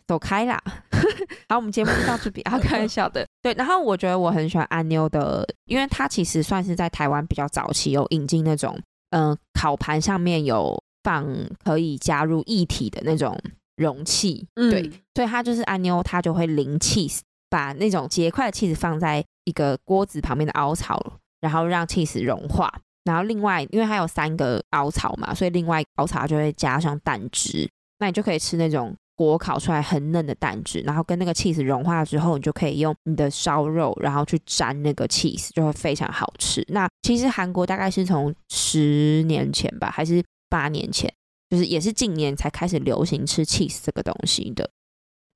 走开啦。*laughs* 好，我们节目就到这里，啊，开玩笑的。对，然后我觉得我很喜欢安妞的，因为它其实算是在台湾比较早期有引进那种，嗯、呃，烤盘上面有放可以加入液体的那种容器。嗯、对，所以它就是安妞，它就会淋 cheese，把那种结块的 cheese 放在一个锅子旁边的凹槽，然后让 cheese 融化。然后另外，因为它有三个凹槽嘛，所以另外凹槽就会加上蛋汁，那你就可以吃那种锅烤出来很嫩的蛋汁，然后跟那个 cheese 融化之后，你就可以用你的烧肉，然后去沾那个 cheese，就会非常好吃。那其实韩国大概是从十年前吧，还是八年前，就是也是近年才开始流行吃 cheese 这个东西的。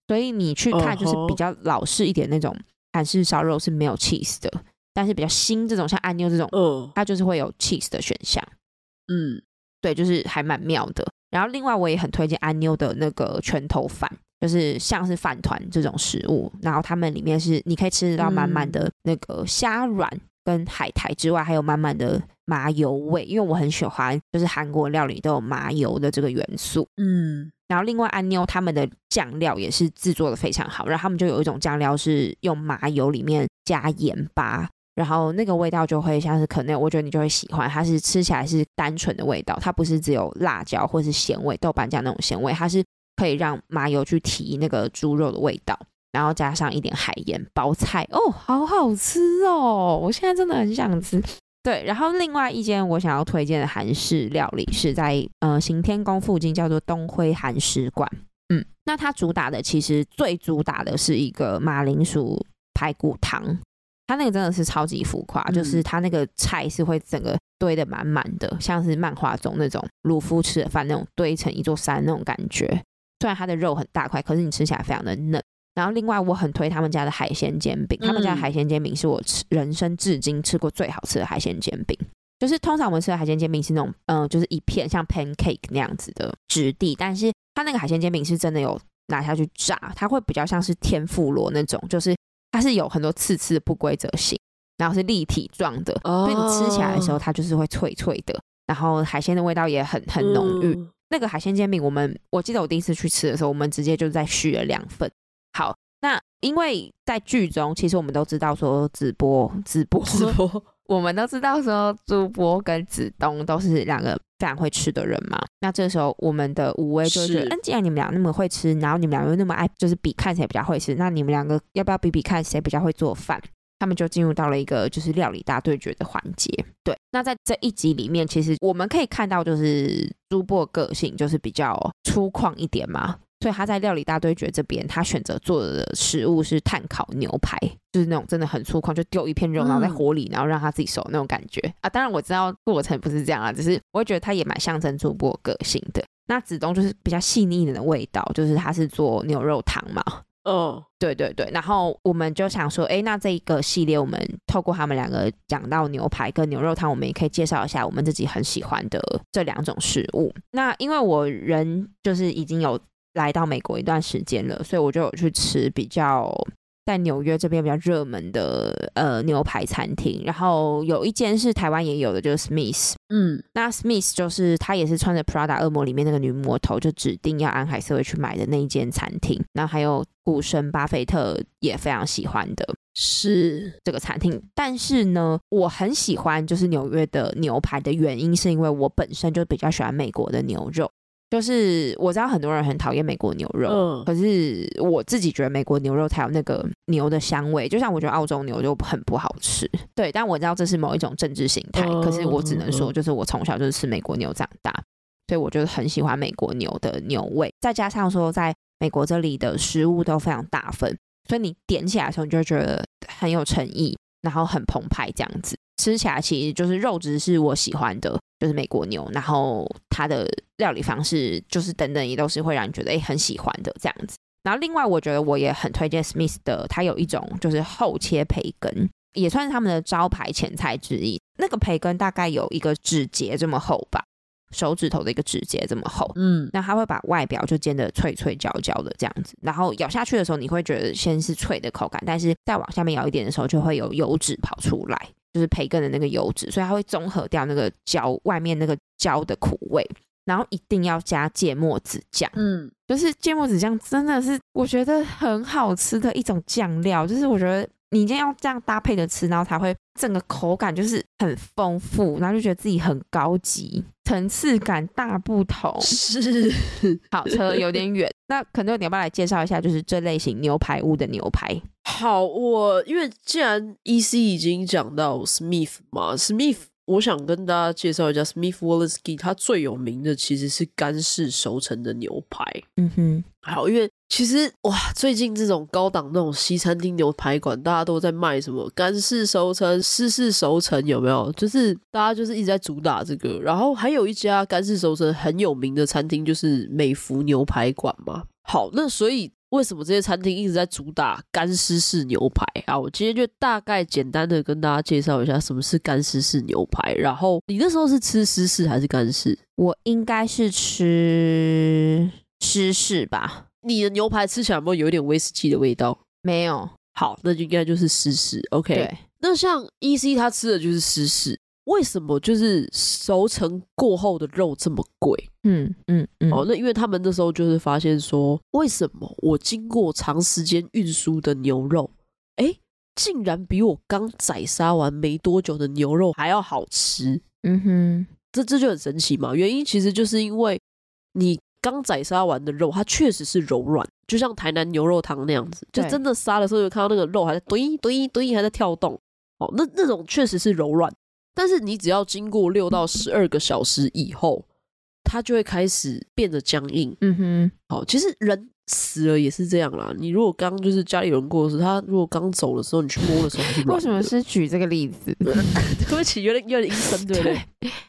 所以你去看，就是比较老式一点那种韩式烧肉是没有 cheese 的。但是比较新这种像安妞这种，嗯，它就是会有 cheese 的选项，嗯，对，就是还蛮妙的。然后另外我也很推荐安妞的那个拳头饭，就是像是饭团这种食物，然后他们里面是你可以吃得到满满的那个虾软，跟海苔之外，还有满满的麻油味，因为我很喜欢，就是韩国料理都有麻油的这个元素。嗯，然后另外安妞他们的酱料也是制作的非常好，然后他们就有一种酱料是用麻油里面加盐巴，然后那个味道就会像是可能我觉得你就会喜欢，它是吃起来是单纯的味道，它不是只有辣椒或是咸味、豆瓣酱那种咸味，它是可以让麻油去提那个猪肉的味道。然后加上一点海盐包菜哦，好好吃哦！我现在真的很想吃。对，然后另外一间我想要推荐的韩式料理是在呃行天宫附近，叫做东辉韩食馆。嗯，那它主打的其实最主打的是一个马铃薯排骨汤，它那个真的是超级浮夸，就是它那个菜是会整个堆得满满的，像是漫画中那种鲁夫吃的饭那种堆成一座山那种感觉。虽然它的肉很大块，可是你吃起来非常的嫩。然后另外我很推他们家的海鲜煎饼，他们家的海鲜煎饼是我吃人生至今吃过最好吃的海鲜煎饼。就是通常我们吃的海鲜煎饼是那种，嗯、呃，就是一片像 pancake 那样子的质地，但是它那个海鲜煎饼是真的有拿下去炸，它会比较像是天妇罗那种，就是它是有很多刺刺的不规则形，然后是立体状的，所以你吃起来的时候它就是会脆脆的，然后海鲜的味道也很很浓郁。嗯、那个海鲜煎饼，我们我记得我第一次去吃的时候，我们直接就在续了两份。好，那因为在剧中，其实我们都知道说直播、直播、直播，我们都知道说朱波跟子东都是两个非常会吃的人嘛。那这时候，我们的五位就是，嗯，既然你们俩那么会吃，然后你们俩又那么爱，就是比看谁比较会吃，那你们两个要不要比比看谁比较会做饭？他们就进入到了一个就是料理大对决的环节。对，那在这一集里面，其实我们可以看到，就是朱波个性就是比较粗犷一点嘛。所以他在料理大对决这边，他选择做的食物是炭烤牛排，就是那种真的很粗犷，就丢一片肉，然后在火里，然后让他自己熟那种感觉啊。当然我知道过程不是这样啊，只是我会觉得他也蛮象征主播个性的。那子东就是比较细腻一点的味道，就是他是做牛肉汤嘛。嗯，对对对。然后我们就想说，哎，那这一个系列，我们透过他们两个讲到牛排跟牛肉汤，我们也可以介绍一下我们自己很喜欢的这两种食物。那因为我人就是已经有。来到美国一段时间了，所以我就有去吃比较在纽约这边比较热门的呃牛排餐厅。然后有一间是台湾也有的，就是 Smith。嗯，那 Smith 就是他也是穿着 Prada 恶魔里面那个女魔头，就指定要安海瑟薇去买的那一间餐厅。然后还有股神巴菲特也非常喜欢的是这个餐厅。但是呢，我很喜欢就是纽约的牛排的原因，是因为我本身就比较喜欢美国的牛肉。就是我知道很多人很讨厌美国牛肉，嗯，可是我自己觉得美国牛肉才有那个牛的香味，就像我觉得澳洲牛就很不好吃，对。但我知道这是某一种政治形态，可是我只能说，就是我从小就是吃美国牛长大，所以我就很喜欢美国牛的牛味。再加上说，在美国这里的食物都非常大份，所以你点起来的时候，你就会觉得很有诚意，然后很澎湃这样子。吃起来其实就是肉质是我喜欢的，就是美国牛，然后它的料理方式就是等等也都是会让你觉得诶很喜欢的这样子。然后另外我觉得我也很推荐 Smith 的，它有一种就是厚切培根，也算是他们的招牌前菜之一。那个培根大概有一个指节这么厚吧，手指头的一个指节这么厚。嗯，那它会把外表就煎得脆脆焦焦的这样子，然后咬下去的时候你会觉得先是脆的口感，但是再往下面咬一点的时候就会有油脂跑出来。就是培根的那个油脂，所以它会综合掉那个焦外面那个焦的苦味，然后一定要加芥末子酱，嗯，就是芥末子酱真的是我觉得很好吃的一种酱料，就是我觉得你一定要这样搭配着吃，然后才会整个口感就是很丰富，然后就觉得自己很高级，层次感大不同。是，好，扯有点远，那可能你要不要来介绍一下，就是这类型牛排屋的牛排？好，我因为既然 EC 已经讲到 Smith 嘛，Smith，我想跟大家介绍一下 Smith Wollensky，它最有名的其实是干式熟成的牛排。嗯哼，好，因为其实哇，最近这种高档那种西餐厅牛排馆，大家都在卖什么干式熟成、湿式熟成，有没有？就是大家就是一直在主打这个。然后还有一家干式熟成很有名的餐厅，就是美孚牛排馆嘛。好，那所以。为什么这些餐厅一直在主打干湿式牛排啊？我今天就大概简单的跟大家介绍一下什么是干湿式牛排。然后你那时候是吃湿式还是干式？我应该是吃湿式吧。你的牛排吃起来有没有有一点威士忌的味道？没有，好，那就应该就是湿式。OK，对那像 EC 他吃的就是湿式，为什么就是熟成过后的肉这么贵？嗯嗯嗯。哦，那因为他们那时候就是发现说，为什么我经过长时间运输的牛肉，哎，竟然比我刚宰杀完没多久的牛肉还要好吃？嗯哼，这这就很神奇嘛。原因其实就是因为你。刚宰杀完的肉，它确实是柔软，就像台南牛肉汤那样子，就真的杀的时候，就看到那个肉还在堆堆堆，还在跳动。哦，那那种确实是柔软，但是你只要经过六到十二个小时以后，它就会开始变得僵硬。嗯哼，好，其实人死了也是这样啦。你如果刚就是家里有人过世，他如果刚走的时候，你去摸的时候，为什么是举这个例子？*laughs* 对不起，有点有点阴森，对不对？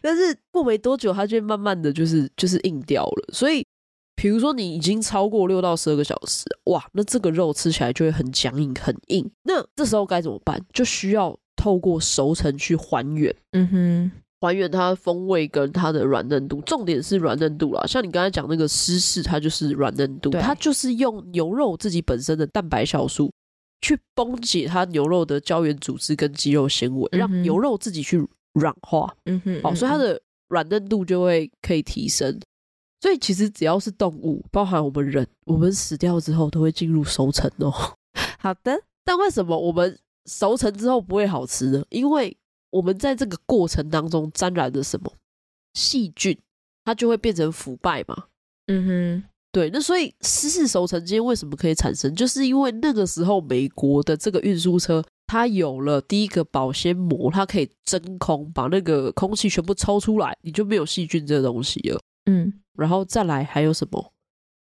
但是过没多久，它就会慢慢的就是就是硬掉了。所以，比如说你已经超过六到十二个小时，哇，那这个肉吃起来就会很僵硬、很硬。那这时候该怎么办？就需要透过熟成去还原。嗯哼。还原它的风味跟它的软嫩度，重点是软嫩度啦。像你刚才讲那个湿式，它就是软嫩度，它就是用牛肉自己本身的蛋白酵素去崩解它牛肉的胶原组织跟肌肉纤维，嗯、让牛肉自己去软化。嗯哼，好，所以它的软嫩度就会可以提升。所以其实只要是动物，包含我们人，我们死掉之后都会进入熟成哦。好的，*laughs* 但为什么我们熟成之后不会好吃的？因为我们在这个过程当中沾染了什么细菌，它就会变成腐败嘛。嗯哼，对。那所以湿式熟成间为什么可以产生？就是因为那个时候美国的这个运输车，它有了第一个保鲜膜，它可以真空把那个空气全部抽出来，你就没有细菌这个东西了。嗯，然后再来还有什么？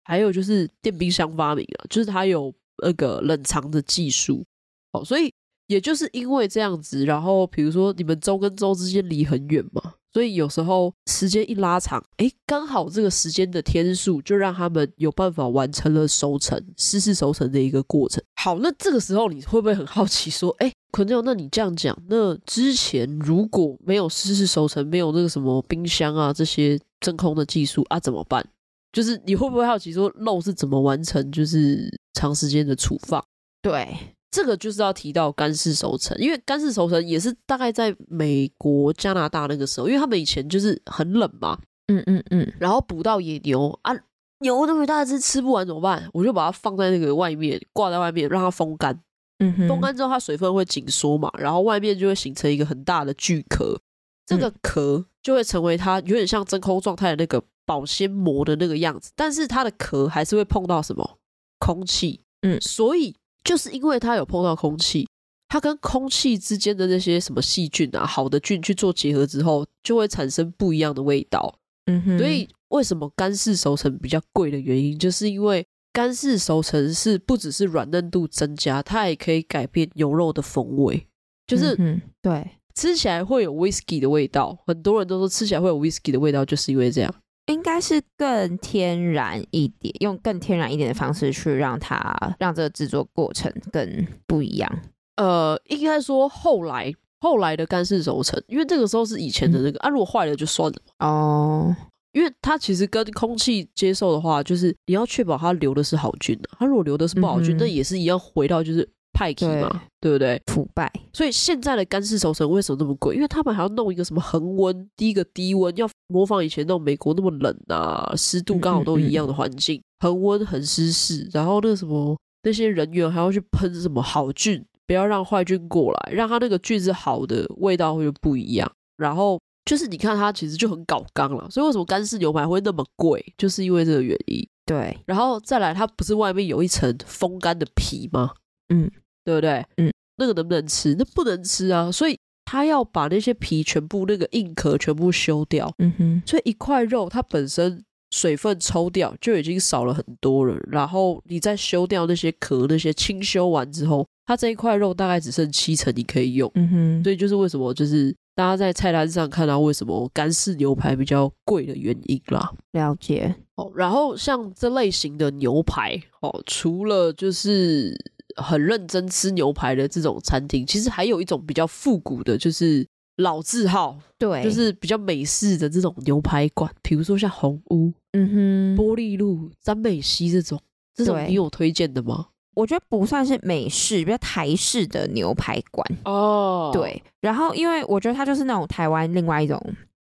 还有就是电冰箱发明啊，就是它有那个冷藏的技术。哦，所以。也就是因为这样子，然后比如说你们州跟州之间离很远嘛，所以有时候时间一拉长，哎，刚好这个时间的天数就让他们有办法完成了熟成、私事熟成的一个过程。好，那这个时候你会不会很好奇说，哎，坤佑，那你这样讲，那之前如果没有私事熟成，没有那个什么冰箱啊这些真空的技术啊，怎么办？就是你会不会好奇说，肉是怎么完成就是长时间的储放？对。这个就是要提到干式熟成，因为干式熟成也是大概在美国、加拿大那个时候，因为他们以前就是很冷嘛，嗯嗯嗯，然后捕到野牛啊，牛那么大只吃不完怎么办？我就把它放在那个外面，挂在外面让它风干，嗯哼，风干之后它水分会紧缩嘛，然后外面就会形成一个很大的巨壳，这个壳就会成为它有点像真空状态的那个保鲜膜的那个样子，但是它的壳还是会碰到什么？空气，嗯，所以。就是因为它有碰到空气，它跟空气之间的那些什么细菌啊，好的菌去做结合之后，就会产生不一样的味道。嗯哼，所以为什么干式熟成比较贵的原因，就是因为干式熟成是不只是软嫩度增加，它也可以改变牛肉的风味，就是、嗯、对，吃起来会有 whisky 的味道。很多人都说吃起来会有 whisky 的味道，就是因为这样。应该是更天然一点，用更天然一点的方式去让它让这个制作过程更不一样。呃，应该说后来后来的干式熟成，因为这个时候是以前的那个、嗯、啊，如果坏了就算了哦。因为它其实跟空气接受的话，就是你要确保它留的是好菌的、啊，它如果留的是不好菌，嗯、那也是一样回到就是。派系嘛，对，不对？腐败，所以现在的干式熟成为什么那么贵？因为他们还要弄一个什么恒温，第一个低温，要模仿以前那种美国那么冷啊，湿度刚好都一样的环境，恒温恒湿式，然后那个什么那些人员还要去喷什么好菌，不要让坏菌过来，让它那个菌是好的，味道会不一样。然后就是你看它其实就很搞刚了，所以为什么干式牛排会那么贵？就是因为这个原因。对，然后再来，它不是外面有一层风干的皮吗？嗯。对不对？嗯，那个能不能吃？那不能吃啊！所以他要把那些皮全部那个硬壳全部修掉。嗯哼，所以一块肉它本身水分抽掉就已经少了很多了。然后你再修掉那些壳，那些清修完之后，它这一块肉大概只剩七成你可以用。嗯哼，所以就是为什么就是大家在菜单上看到为什么干式牛排比较贵的原因啦。了解。哦，然后像这类型的牛排哦，除了就是。很认真吃牛排的这种餐厅，其实还有一种比较复古的，就是老字号，对，就是比较美式的这种牛排馆，比如说像红屋、嗯哼、玻璃路、詹美西这种，这种你有推荐的吗？我觉得不算是美式，比较台式的牛排馆哦。对，然后因为我觉得它就是那种台湾另外一种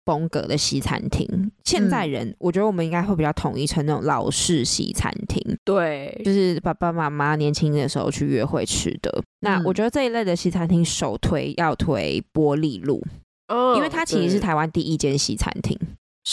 风格的西餐厅。现在人，我觉得我们应该会比较统一成那种老式西餐厅。对，就是爸爸妈妈年轻的时候去约会吃的。那我觉得这一类的西餐厅首推要推玻璃路，哦，因为它其实是台湾第一间西餐厅。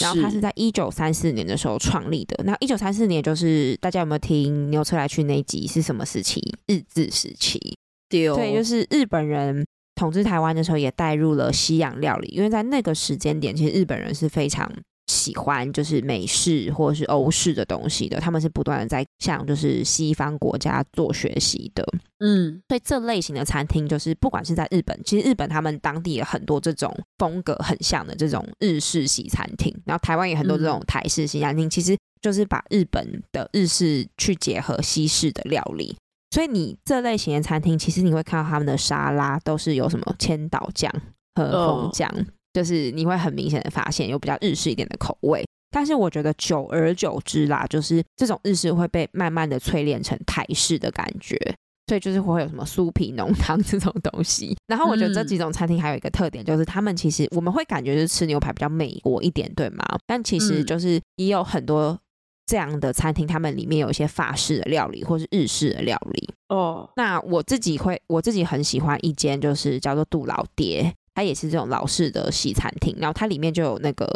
然后它是在一九三四年的时候创立的。那一九三四年就是大家有没有听牛车来去那一集是什么时期？日治时期。对，对，就是日本人统治台湾的时候也带入了西洋料理，因为在那个时间点，其实日本人是非常。喜欢就是美式或者是欧式的东西的，他们是不断的在向就是西方国家做学习的，嗯，所以这类型的餐厅就是不管是在日本，其实日本他们当地有很多这种风格很像的这种日式西餐厅，然后台湾也很多这种台式西餐厅，其实就是把日本的日式去结合西式的料理，所以你这类型的餐厅，其实你会看到他们的沙拉都是有什么千岛酱和红酱。Oh. 就是你会很明显的发现有比较日式一点的口味，但是我觉得久而久之啦，就是这种日式会被慢慢的淬炼成台式的感觉，所以就是会有什么酥皮浓汤 *laughs* 这种东西。然后我觉得这几种餐厅还有一个特点，就是他们其实我们会感觉是吃牛排比较美国一点，对吗？但其实就是也有很多这样的餐厅，他们里面有一些法式的料理或是日式的料理哦。那我自己会，我自己很喜欢一间，就是叫做杜老爹。它也是这种老式的西餐厅，然后它里面就有那个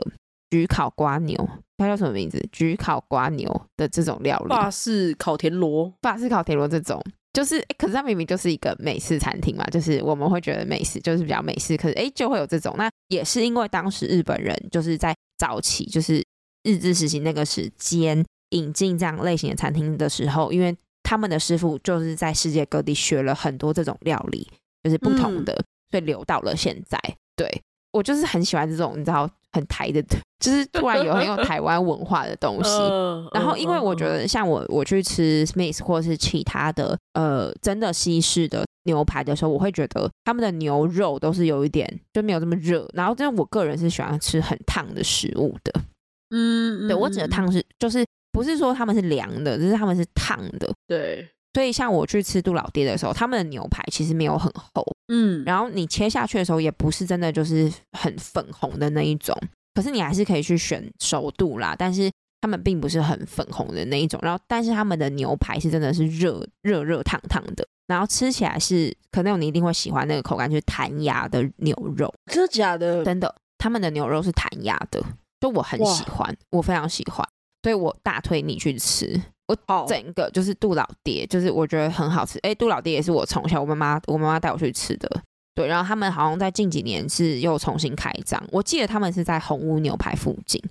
焗烤瓜牛，它叫什么名字？焗烤瓜牛的这种料理，法式烤田螺，法式烤田螺这种，就是诶，可是它明明就是一个美式餐厅嘛，就是我们会觉得美式就是比较美式，可是诶，就会有这种，那也是因为当时日本人就是在早期，就是日治时期那个时间引进这样类型的餐厅的时候，因为他们的师傅就是在世界各地学了很多这种料理，就是不同的。嗯所以留到了现在，对，我就是很喜欢这种你知道很台的，*laughs* 就是突然有很有台湾文化的东西。然后因为我觉得像我我去吃 Smith 或是其他的呃真的西式的牛排的时候，我会觉得他们的牛肉都是有一点就没有这么热。然后，真的我个人是喜欢吃很烫的食物的。嗯，对，我指的烫是就是不是说他们是凉的，就是他们是烫的。对。所以，像我去吃杜老爹的时候，他们的牛排其实没有很厚，嗯，然后你切下去的时候，也不是真的就是很粉红的那一种，可是你还是可以去选熟度啦。但是他们并不是很粉红的那一种，然后但是他们的牛排是真的是热热热烫烫的，然后吃起来是可能你一定会喜欢那个口感，就是弹牙的牛肉，真的假的？真的，他们的牛肉是弹牙的，就我很喜欢，我非常喜欢，所以我大推你去吃。我整个就是杜老爹，就是我觉得很好吃。哎，杜老爹也是我从小我妈妈我妈妈带我去吃的。对，然后他们好像在近几年是又重新开张。我记得他们是在红屋牛排附近。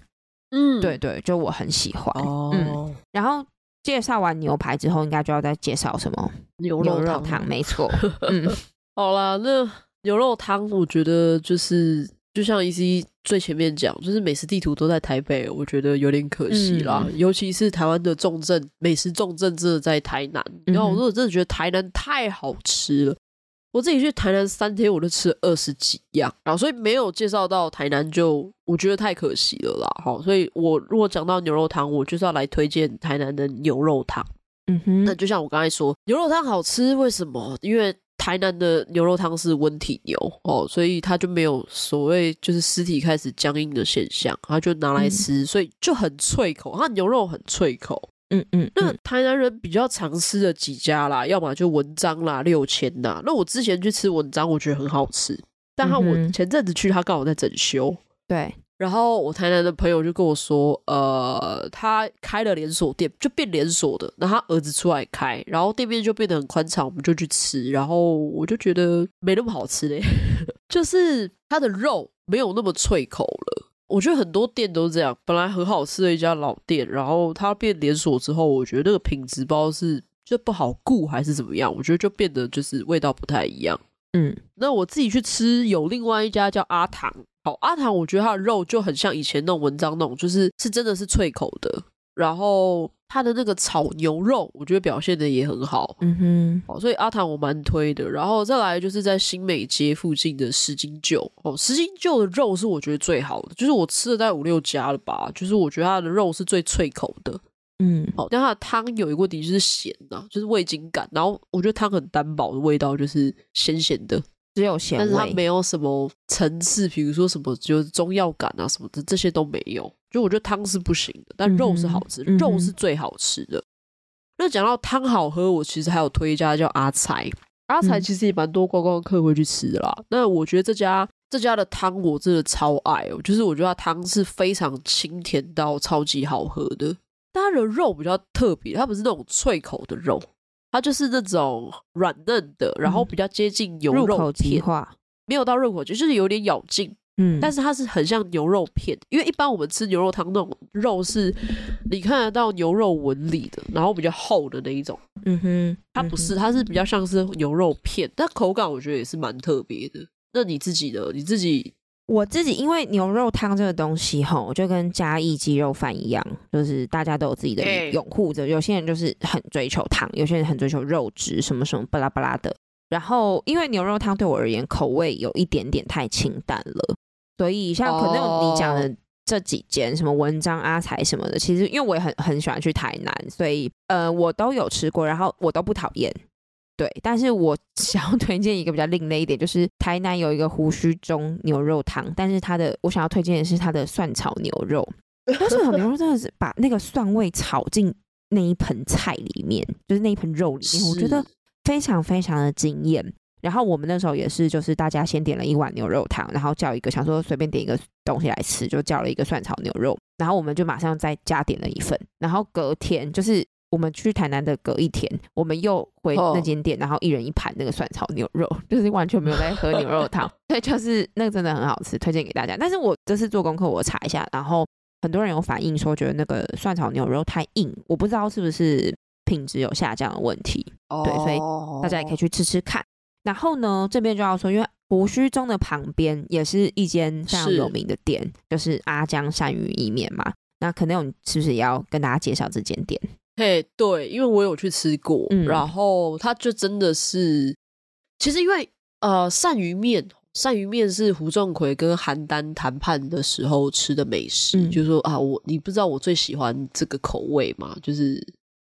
嗯，对对，就我很喜欢。哦，嗯，然后介绍完牛排之后，应该就要再介绍什么牛肉汤？没错。*laughs* 嗯，好啦，那牛肉汤我觉得就是。就像 EC 最前面讲，就是美食地图都在台北，我觉得有点可惜啦。嗯、尤其是台湾的重镇，美食重镇真的在台南。然后我真的觉得台南太好吃了，我自己去台南三天，我都吃了二十几样，然后所以没有介绍到台南，就我觉得太可惜了啦。好，所以我如果讲到牛肉汤，我就是要来推荐台南的牛肉汤。嗯哼，那就像我刚才说，牛肉汤好吃，为什么？因为台南的牛肉汤是温体牛哦，所以它就没有所谓就是尸体开始僵硬的现象，它就拿来吃，嗯、所以就很脆口，它牛肉很脆口。嗯嗯，嗯，那台南人比较常吃的几家啦，要么就文章啦、六千呐。那我之前去吃文章，我觉得很好吃，但他我前阵子去，他刚好在整修。对。然后我台南的朋友就跟我说，呃，他开了连锁店，就变连锁的。然后他儿子出来开，然后店面就变得很宽敞，我们就去吃。然后我就觉得没那么好吃嘞，*laughs* 就是它的肉没有那么脆口了。我觉得很多店都是这样，本来很好吃的一家老店，然后它变连锁之后，我觉得那个品质不知道是就不好顾还是怎么样，我觉得就变得就是味道不太一样。嗯，那我自己去吃有另外一家叫阿堂。好，阿唐我觉得它的肉就很像以前那种文章那种，就是是真的是脆口的。然后它的那个炒牛肉，我觉得表现的也很好。嗯哼，好，所以阿唐我蛮推的。然后再来就是在新美街附近的十斤旧哦，十斤旧的肉是我觉得最好的，就是我吃了大概五六家了吧，就是我觉得它的肉是最脆口的。嗯，好，但它的汤有一个问题就是咸啊，就是味精感。然后我觉得汤很单薄的味道，就是咸咸的，只有咸味，但是它没有什么层次，比如说什么就是中药感啊什么的，这些都没有。就我觉得汤是不行的，但肉是好吃，嗯、肉是最好吃的。嗯、那讲到汤好喝，我其实还有推一家叫阿财，阿财其实也蛮多观光客会去吃的啦。嗯、那我觉得这家这家的汤我真的超爱哦，就是我觉得它汤是非常清甜到超级好喝的。但它的肉比较特别，它不是那种脆口的肉，它就是那种软嫩的，然后比较接近牛肉片，入口即化，没有到入口即就是有点咬劲，嗯，但是它是很像牛肉片，因为一般我们吃牛肉汤那种肉是你看得到牛肉纹理的，然后比较厚的那一种，嗯哼，它不是，它是比较像是牛肉片，但口感我觉得也是蛮特别的。那你自己的，你自己？我自己因为牛肉汤这个东西吼，就跟嘉义鸡肉饭一样，就是大家都有自己的拥护者。有些人就是很追求汤，有些人很追求肉质，什么什么巴拉巴拉的。然后因为牛肉汤对我而言口味有一点点太清淡了，所以像可能你讲的这几间什么文章阿财什么的，其实因为我也很很喜欢去台南，所以呃我都有吃过，然后我都不讨厌。对，但是我 *laughs* 想要推荐一个比较另类一点，就是台南有一个胡须中牛肉汤，但是它的我想要推荐的是它的蒜炒牛肉。*laughs* 蒜炒牛肉真的是把那个蒜味炒进那一盆菜里面，就是那一盆肉里面，我觉得非常非常的惊艳。然后我们那时候也是，就是大家先点了一碗牛肉汤，然后叫一个想说随便点一个东西来吃，就叫了一个蒜炒牛肉，然后我们就马上再加点了一份，然后隔天就是。我们去台南的隔一天，我们又回那间店，然后一人一盘那个蒜炒牛肉，就是完全没有在喝牛肉汤，*laughs* 对，就是那个真的很好吃，推荐给大家。但是我这次做功课，我查一下，然后很多人有反映说，觉得那个蒜炒牛肉太硬，我不知道是不是品质有下降的问题，对，所以大家也可以去吃吃看。然后呢，这边就要说，因为胡须中的旁边也是一间非常有名的店，是就是阿江鳝鱼意面嘛，那可能有是不是也要跟大家介绍这间店？嘿对，因为我有去吃过，嗯、然后它就真的是，其实因为呃，鳝鱼面，鳝鱼面是胡仲奎跟韩丹谈判的时候吃的美食，嗯、就是说啊，我你不知道我最喜欢这个口味嘛，就是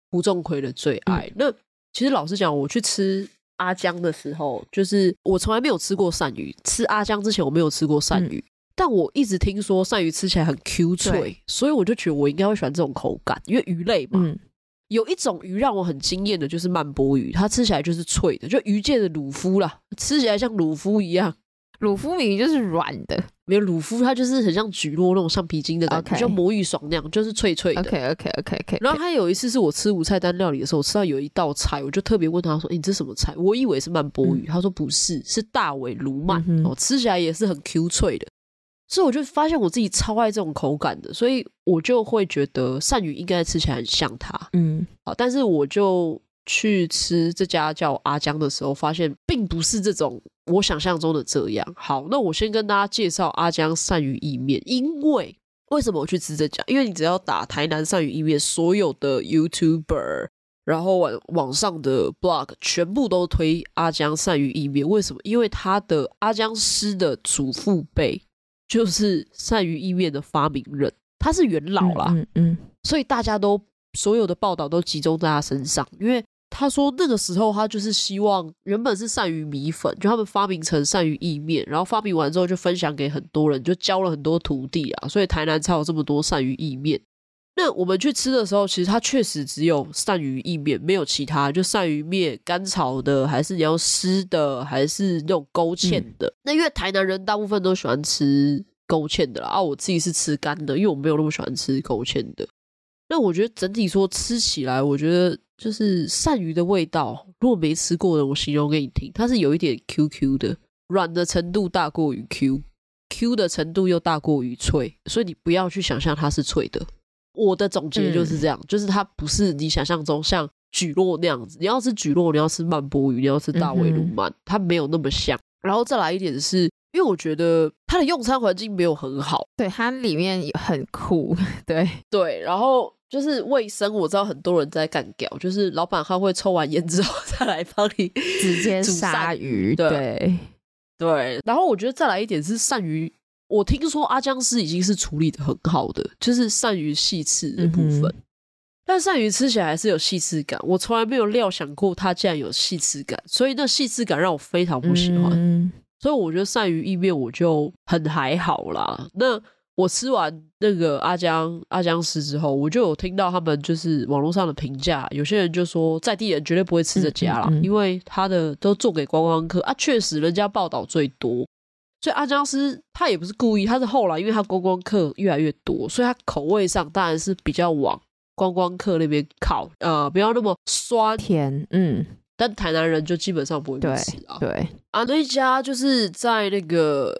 胡仲奎的最爱。嗯、那其实老实讲，我去吃阿江的时候，就是我从来没有吃过鳝鱼，吃阿江之前我没有吃过鳝鱼。嗯但我一直听说鳝鱼吃起来很 Q 脆，所以我就觉得我应该会喜欢这种口感，因为鱼类嘛。嗯、有一种鱼让我很惊艳的，就是曼波鱼，它吃起来就是脆的，就鱼界的鲁夫啦，吃起来像鲁夫一样。鲁夫明明就是软的，没有鲁夫，它就是很像橘络那种橡皮筋的感觉.就像魔芋爽那样，就是脆脆的。OK OK OK OK。然后还有一次是我吃无菜单料理的时候，我吃到有一道菜，我就特别问他说：“欸、你这什么菜？”我以为是曼波鱼，嗯、他说不是，是大尾鲈鳗，嗯、哦，吃起来也是很 Q 脆的。所以我就发现我自己超爱这种口感的，所以我就会觉得鳝鱼应该吃起来很像它，嗯，好，但是我就去吃这家叫阿江的时候，发现并不是这种我想象中的这样。好，那我先跟大家介绍阿江鳝鱼意面，因为为什么我去吃这家？因为你只要打台南鳝鱼意面，所有的 YouTuber，然后网网上的 Blog 全部都推阿江鳝鱼意面。为什么？因为他的阿江师的祖父辈。就是善于意面的发明人，他是元老啦，嗯，嗯，嗯，所以大家都所有的报道都集中在他身上，因为他说那个时候他就是希望原本是善于米粉，就他们发明成善于意面，然后发明完之后就分享给很多人，就教了很多徒弟啊，所以台南才有这么多善于意面。那我们去吃的时候，其实它确实只有鳝鱼意面，没有其他，就鳝鱼面干炒的，还是你要湿的，还是那种勾芡的。嗯、那因为台南人大部分都喜欢吃勾芡的啦，啊，我自己是吃干的，因为我没有那么喜欢吃勾芡的。那我觉得整体说吃起来，我觉得就是鳝鱼的味道，如果没吃过的，我形容给你听，它是有一点 Q Q 的，软的程度大过于 Q，Q 的程度又大过于脆，所以你不要去想象它是脆的。我的总结就是这样，嗯、就是它不是你想象中像蒟蒻那样子。你要吃蒟蒻，你要吃曼波鱼，你要吃大尾鲈鳗，嗯、它没有那么像。然后再来一点是，因为我觉得它的用餐环境没有很好，对，它里面也很酷，*laughs* 对对。然后就是卫生，我知道很多人在干屌，就是老板他会抽完烟之后 *laughs* 再来帮你直接杀鱼，对对，对。然后我觉得再来一点是鳝鱼。我听说阿江师已经是处理的很好的，就是鳝鱼细刺的部分，嗯、但鳝鱼吃起来还是有细刺感，我从来没有料想过它竟然有细刺感，所以那细刺感让我非常不喜欢。嗯、所以我觉得鳝鱼意面我就很还好啦。那我吃完那个阿江阿江师之后，我就有听到他们就是网络上的评价，有些人就说在地人绝对不会吃这家啦，因为他的都做给观光客啊。确实，人家报道最多，所以阿江师他也不是故意，他是后来因为他观光客越来越多，所以他口味上当然是比较往观光客那边靠，呃，不要那么酸甜，嗯。但台南人就基本上不会吃啊。对，对啊，那一家就是在那个。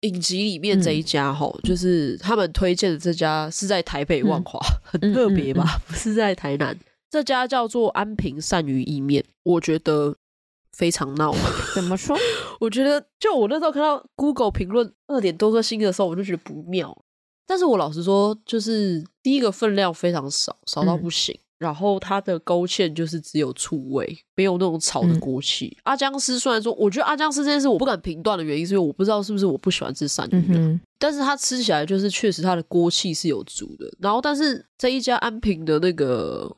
影集里面这一家吼，嗯、就是他们推荐的这家是在台北万华，嗯、很特别吧？不是在台南，这家叫做安平鳝鱼意面，我觉得非常闹。*laughs* 怎么说？我觉得就我那时候看到 Google 评论二点多颗星的时候，我就觉得不妙。但是我老实说，就是第一个分量非常少，少到不行。嗯然后它的勾芡就是只有醋味，没有那种炒的锅气。嗯、阿姜丝虽然说，我觉得阿姜丝这件事我不敢评断的原因，是因为我不知道是不是我不喜欢吃鳝鱼、嗯、但是它吃起来就是确实它的锅气是有足的。然后，但是这一家安平的那个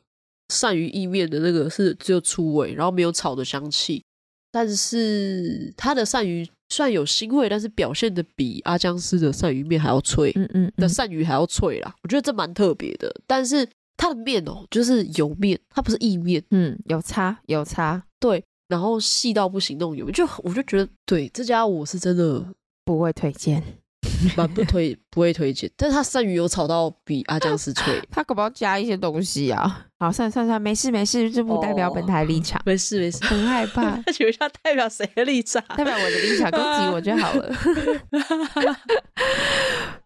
鳝鱼意面的那个是只有粗味，然后没有炒的香气。但是它的鳝鱼虽然有腥味，但是表现的比阿姜丝的鳝鱼面还要脆，嗯嗯，的鳝鱼还要脆啦。我觉得这蛮特别的，但是。它的面哦，就是油面，它不是意面，嗯，有差有差，对，然后细到不行那种油面，就我就觉得，对这家我是真的不会推荐。*laughs* 蛮不推，不会推荐，但是他鳝鱼有炒到比阿姜丝脆，*laughs* 他可不要加一些东西啊？好，算算算，没事没事，这不代表本台立场，没事没事，很害怕。*laughs* 那请问一下，代表谁的立场？代表我的立场，攻击我就好了。*laughs*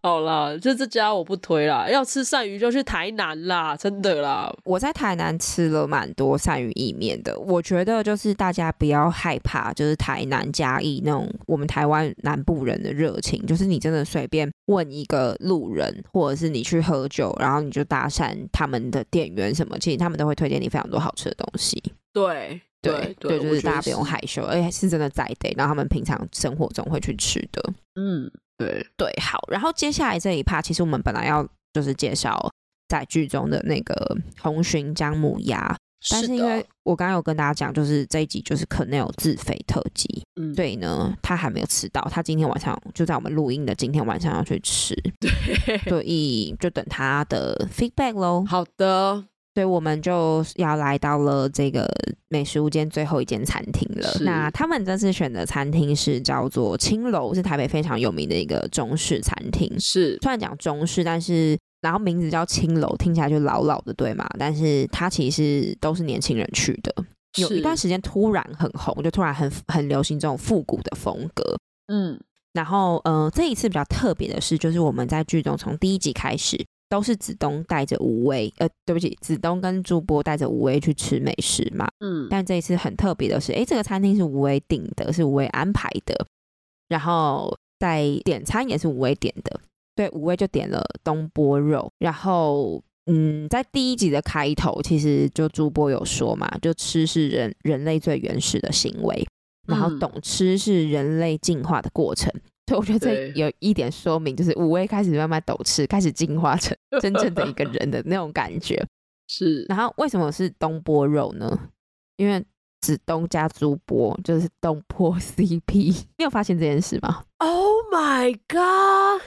好啦，就这家我不推啦，要吃鳝鱼就去台南啦，真的啦。我在台南吃了蛮多鳝鱼意面的，我觉得就是大家不要害怕，就是台南嘉义那种我们台湾南部人的热情，就是你真的随便问一个路人，或者是你去喝酒，然后你就搭讪他们的店员什么。他们都会推荐你非常多好吃的东西。对对对，就是大家不用害羞，而且是真的在地，然后他们平常生活中会去吃的。嗯，对对，好。然后接下来这一趴，其实我们本来要就是介绍在剧中的那个红鲟姜母鸭，但是因为我刚刚有跟大家讲，就是这一集就是 Quennel 自费特辑，嗯，所以呢，他还没有吃到，他今天晚上就在我们录音的今天晚上要去吃，对，所以就等他的 feedback 喽。好的。所以我们就要来到了这个美食屋间最后一间餐厅了。那他们这次选的餐厅是叫做青楼，是台北非常有名的一个中式餐厅。是，虽然讲中式，但是然后名字叫青楼，听起来就老老的，对吗？但是它其实都是年轻人去的。有一段时间突然很红，就突然很很流行这种复古的风格。嗯，然后呃，这一次比较特别的是，就是我们在剧中从第一集开始。都是子东带着吴威，呃，对不起，子东跟朱波带着吴威去吃美食嘛。嗯，但这一次很特别的是，哎，这个餐厅是吴威订的，是吴威安排的，然后在点餐也是吴威点的。对，吴威就点了东坡肉。然后，嗯，在第一集的开头，其实就朱波有说嘛，就吃是人人类最原始的行为，然后懂吃是人类进化的过程。所以我觉得这有一点说明，就是吴威开始慢慢抖吃，开始进化成 *laughs* 真正的一个人的那种感觉。*laughs* 是，然后为什么是东坡肉呢？因为子东加朱波就是东坡 *laughs* CP。你有发现这件事吗？Oh my god！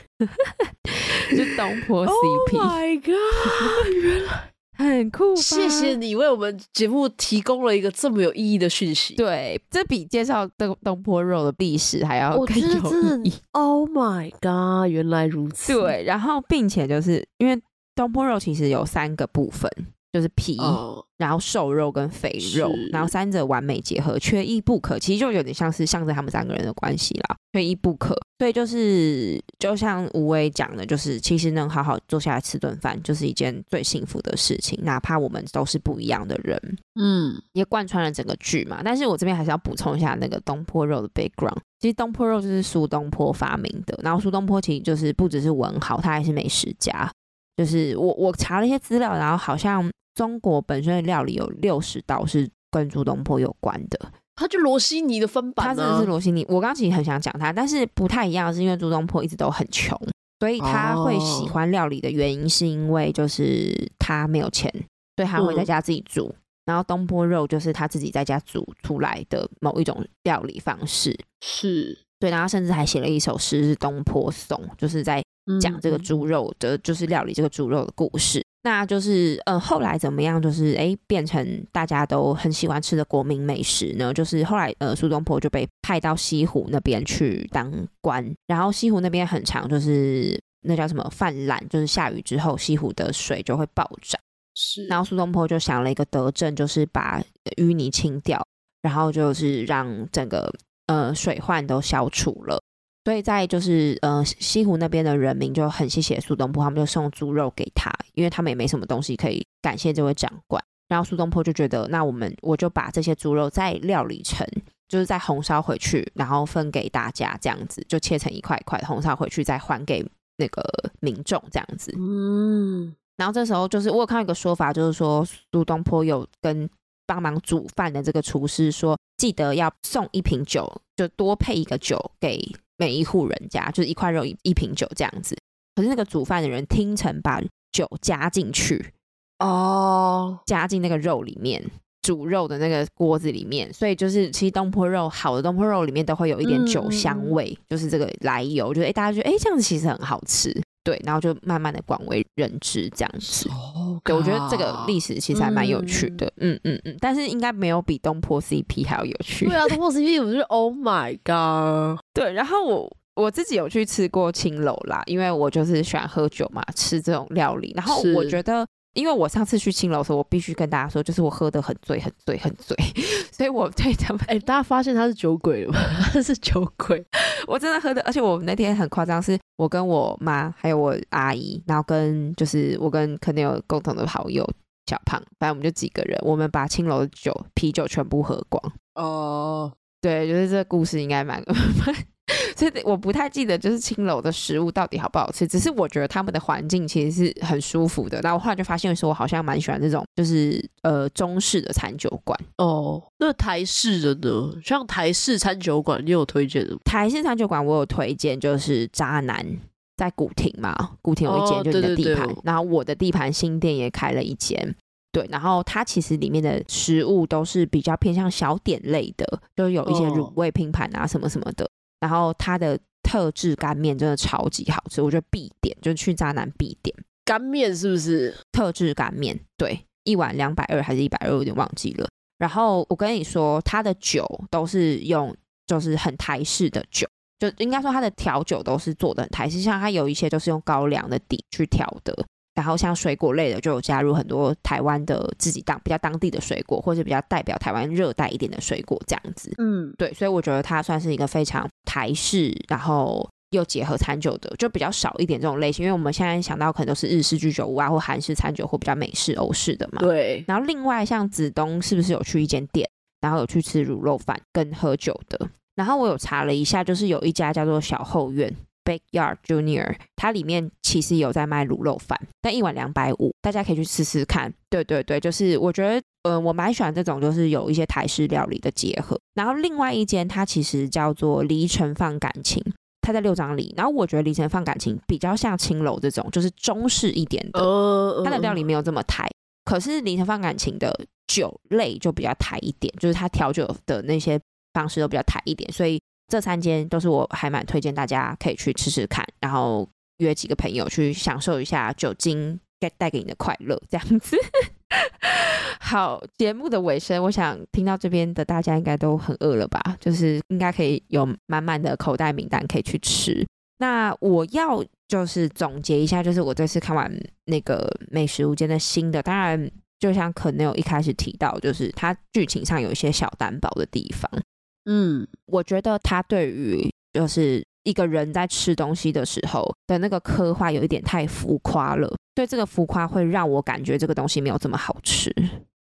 就东坡 CP。Oh my god！原来。很酷，谢谢你为我们节目提供了一个这么有意义的讯息。对，这比介绍东东坡肉的历史还要更有意义。Oh my god！原来如此。对，然后并且就是因为东坡肉其实有三个部分。就是皮，哦、然后瘦肉跟肥肉，然后三者完美结合，缺一不可。其实就有点像是象征他们三个人的关系啦，缺一不可。所以就是就像吴威讲的，就是其实能好好坐下来吃顿饭，就是一件最幸福的事情。哪怕我们都是不一样的人，嗯，也贯穿了整个剧嘛。但是我这边还是要补充一下那个东坡肉的 background。其实东坡肉就是苏东坡发明的，然后苏东坡其实就是不只是文豪，他还是美食家。就是我我查了一些资料，然后好像。中国本身的料理有六十道是跟苏东坡有关的，他就罗西尼的分版，啊，他真的是罗西尼。我刚刚其实很想讲他，但是不太一样，是因为苏东坡一直都很穷，所以他会喜欢料理的原因是因为就是他没有钱，所以他会在家自己煮。嗯、然后东坡肉就是他自己在家煮出来的某一种料理方式，是对。然后甚至还写了一首诗是《东坡颂》，就是在讲这个猪肉的，嗯、就是料理这个猪肉的故事。那就是，呃，后来怎么样？就是，哎，变成大家都很喜欢吃的国民美食呢？就是后来，呃，苏东坡就被派到西湖那边去当官，然后西湖那边很长，就是那叫什么泛滥，就是下雨之后西湖的水就会暴涨。是，然后苏东坡就想了一个德政，就是把淤泥清掉，然后就是让整个呃水患都消除了。所以在就是呃西湖那边的人民就很谢谢苏东坡，他们就送猪肉给他，因为他们也没什么东西可以感谢这位长官。然后苏东坡就觉得，那我们我就把这些猪肉再料理成，就是再红烧回去，然后分给大家，这样子就切成一块一块红烧回去，再还给那个民众这样子。嗯，然后这时候就是我有看到一个说法，就是说苏东坡有跟帮忙煮饭的这个厨师说，记得要送一瓶酒，就多配一个酒给。每一户人家就是一块肉一一瓶酒这样子，可是那个煮饭的人听成把酒加进去哦，加进那个肉里面，煮肉的那个锅子里面，所以就是其实东坡肉好的东坡肉里面都会有一点酒香味，嗯、就是这个来由，就是哎大家觉得哎这样子其实很好吃，对，然后就慢慢的广为人知这样子。哦，对，我觉得这个历史其实还蛮有趣的，嗯嗯嗯，嗯，但是应该没有比东坡 CP 还要有趣。对啊，东 *laughs* 坡 CP 我就是 Oh my God。对，然后我我自己有去吃过青楼啦，因为我就是喜欢喝酒嘛，吃这种料理。然后我觉得，因为我上次去青楼的时候，我必须跟大家说，就是我喝的很醉，很醉，很醉。*laughs* 所以我对他们，哎、欸，大家发现他是酒鬼了吗？*laughs* 他是酒鬼，我真的喝的，而且我那天很夸张，是我跟我妈还有我阿姨，然后跟就是我跟可能有共同的好友小胖，反正我们就几个人，我们把青楼的酒啤酒全部喝光。哦。对，就是这个故事应该蛮，*laughs* 所以我不太记得就是青楼的食物到底好不好吃，只是我觉得他们的环境其实是很舒服的。然后我后来就发现说，我好像蛮喜欢这种就是呃中式的餐酒馆哦。那台式的呢？像台式餐酒馆，你有推荐的吗？台式餐酒馆我有推荐，就是渣男在古亭嘛，古亭有一间就是你的地盘，哦、对对对，然后我的地盘新店也开了一间。对，然后它其实里面的食物都是比较偏向小点类的，就有一些卤味拼盘啊什么什么的。然后它的特制干面真的超级好吃，我觉得必点，就是去渣男必点干面是不是？特制干面，对，一碗两百二还是一百二，有点忘记了。然后我跟你说，它的酒都是用就是很台式的酒，就应该说它的调酒都是做的很台式，像它有一些都是用高粱的底去调的。然后像水果类的，就有加入很多台湾的自己当比较当地的水果，或者比较代表台湾热带一点的水果这样子。嗯，对，所以我觉得它算是一个非常台式，然后又结合餐酒的，就比较少一点这种类型。因为我们现在想到可能都是日式居酒屋啊，或韩式餐酒，或比较美式、欧式的嘛。对。然后另外像子东是不是有去一间店，然后有去吃卤肉饭跟喝酒的？然后我有查了一下，就是有一家叫做小后苑。Backyard Junior，它里面其实有在卖卤肉饭，但一碗两百五，大家可以去试试看。对对对，就是我觉得，呃，我蛮喜欢这种，就是有一些台式料理的结合。然后另外一间，它其实叫做离尘放感情，它在六张犁。然后我觉得离尘放感情比较像青楼这种，就是中式一点的，它的料理没有这么台。可是离尘放感情的酒类就比较台一点，就是它调酒的那些方式都比较台一点，所以。这三间都是我还蛮推荐大家可以去吃吃看，然后约几个朋友去享受一下酒精该带给你的快乐，这样子。*laughs* 好，节目的尾声，我想听到这边的大家应该都很饿了吧？就是应该可以有满满的口袋名单可以去吃。那我要就是总结一下，就是我这次看完那个《美食无间》的新的，当然就像可能有一开始提到，就是它剧情上有一些小单薄的地方。嗯，我觉得他对于就是一个人在吃东西的时候的那个刻画有一点太浮夸了，对，这个浮夸会让我感觉这个东西没有这么好吃。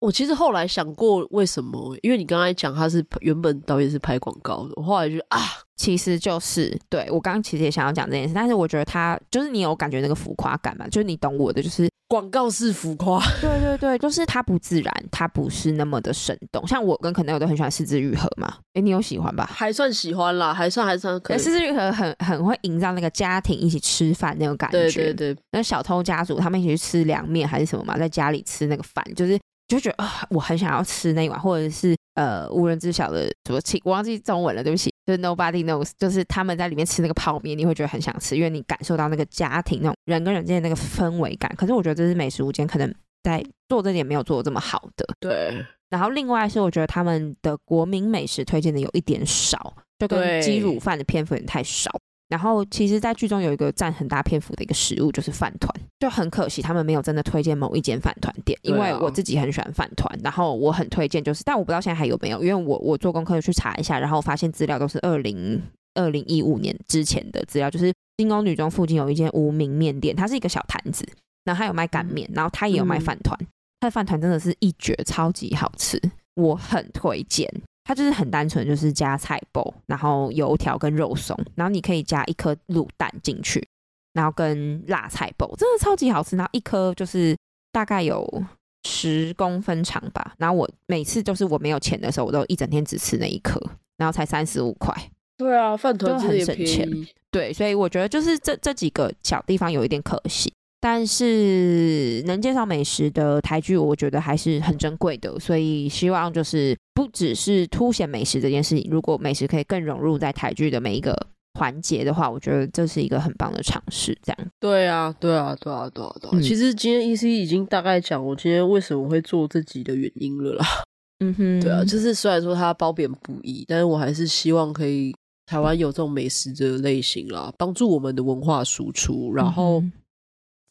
我其实后来想过为什么，因为你刚才讲他是原本导演是拍广告的，我后来就啊，其实就是对，我刚刚其实也想要讲这件事，但是我觉得他就是你有感觉那个浮夸感嘛，就是你懂我的，就是广告式浮夸。*laughs* 对对对，就是它不自然，它不是那么的生动。像我跟可能我都很喜欢是枝裕和嘛，哎，你有喜欢吧？还算喜欢啦，还算还算可以。是枝裕和很很会营造那个家庭一起吃饭那种感觉。对对对，那小偷家族他们一起去吃凉面还是什么嘛，在家里吃那个饭，就是就觉得啊、呃，我很想要吃那一碗，或者是。呃，无人知晓的什么情，我忘记中文了，对不起。就是 nobody knows，就是他们在里面吃那个泡面，你会觉得很想吃，因为你感受到那个家庭那种人跟人之间的那个氛围感。可是我觉得这是美食无间可能在做这点没有做的这么好的。对。然后另外是我觉得他们的国民美食推荐的有一点少，就跟鸡卤饭的篇幅有点太少。然后，其实，在剧中有一个占很大篇幅的一个食物，就是饭团，就很可惜，他们没有真的推荐某一间饭团店，因为我自己很喜欢饭团，然后我很推荐，就是，但我不知道现在还有没有，因为我我做功课去查一下，然后发现资料都是二零二零一五年之前的资料，就是金宫女中附近有一间无名面店，它是一个小摊子，然后它有卖干面，然后它也有卖饭团，它的饭团真的是一绝，超级好吃，我很推荐。它就是很单纯，就是加菜包，然后油条跟肉松，然后你可以加一颗卤蛋进去，然后跟辣菜包，真的超级好吃。然后一颗就是大概有十公分长吧。然后我每次就是我没有钱的时候，我都一整天只吃那一颗，然后才三十五块。对啊，饭团很省钱。对，所以我觉得就是这这几个小地方有一点可惜。但是能介绍美食的台剧，我觉得还是很珍贵的，所以希望就是不只是凸显美食这件事情，如果美食可以更融入在台剧的每一个环节的话，我觉得这是一个很棒的尝试。这样。对啊，对啊，对啊，对啊，对啊。嗯、其实今天 EC 已经大概讲我今天为什么会做这集的原因了啦。*laughs* 嗯哼，对啊，就是虽然说它褒贬不一，但是我还是希望可以台湾有这种美食的类型啦，帮助我们的文化输出，然后。嗯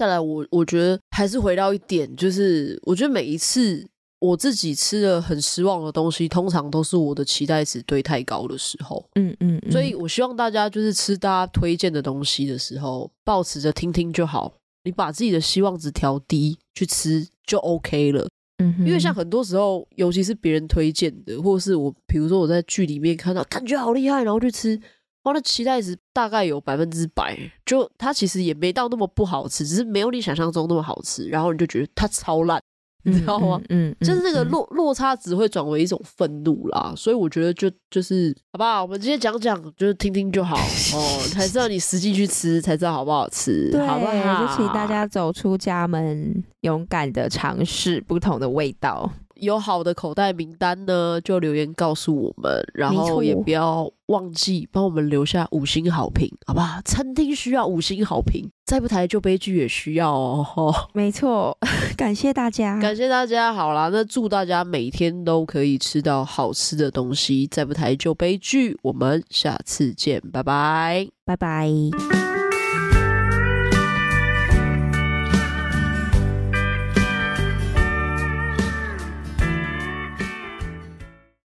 再来，我我觉得还是回到一点，就是我觉得每一次我自己吃了很失望的东西，通常都是我的期待值堆太高的时候。嗯嗯，嗯，所以我希望大家就是吃大家推荐的东西的时候，保持着听听就好，你把自己的希望值调低去吃就 OK 了。嗯，因为像很多时候，尤其是别人推荐的，或者是我，比如说我在剧里面看到感觉好厉害，然后去吃。我的期待值大概有百分之百，就它其实也没到那么不好吃，只是没有你想象中那么好吃，然后你就觉得它超烂，你知道吗？嗯，嗯，嗯，就是那个落落差值会转为一种愤怒啦，所以我觉得就就是好不好？我们今天讲讲，就是听听就好 *laughs* 哦，才知道你实际去吃才知道好不好吃，对好不好？就请大家走出家门，勇敢的尝试不同的味道。有好的口袋名单呢，就留言告诉我们，然后也不要忘记帮我们留下五星好评，好不好？餐厅需要五星好评，再不台就悲剧也需要哦。没错，*laughs* 感谢大家，感谢大家。好啦，那祝大家每天都可以吃到好吃的东西，再不台就悲剧。我们下次见，拜拜，拜拜。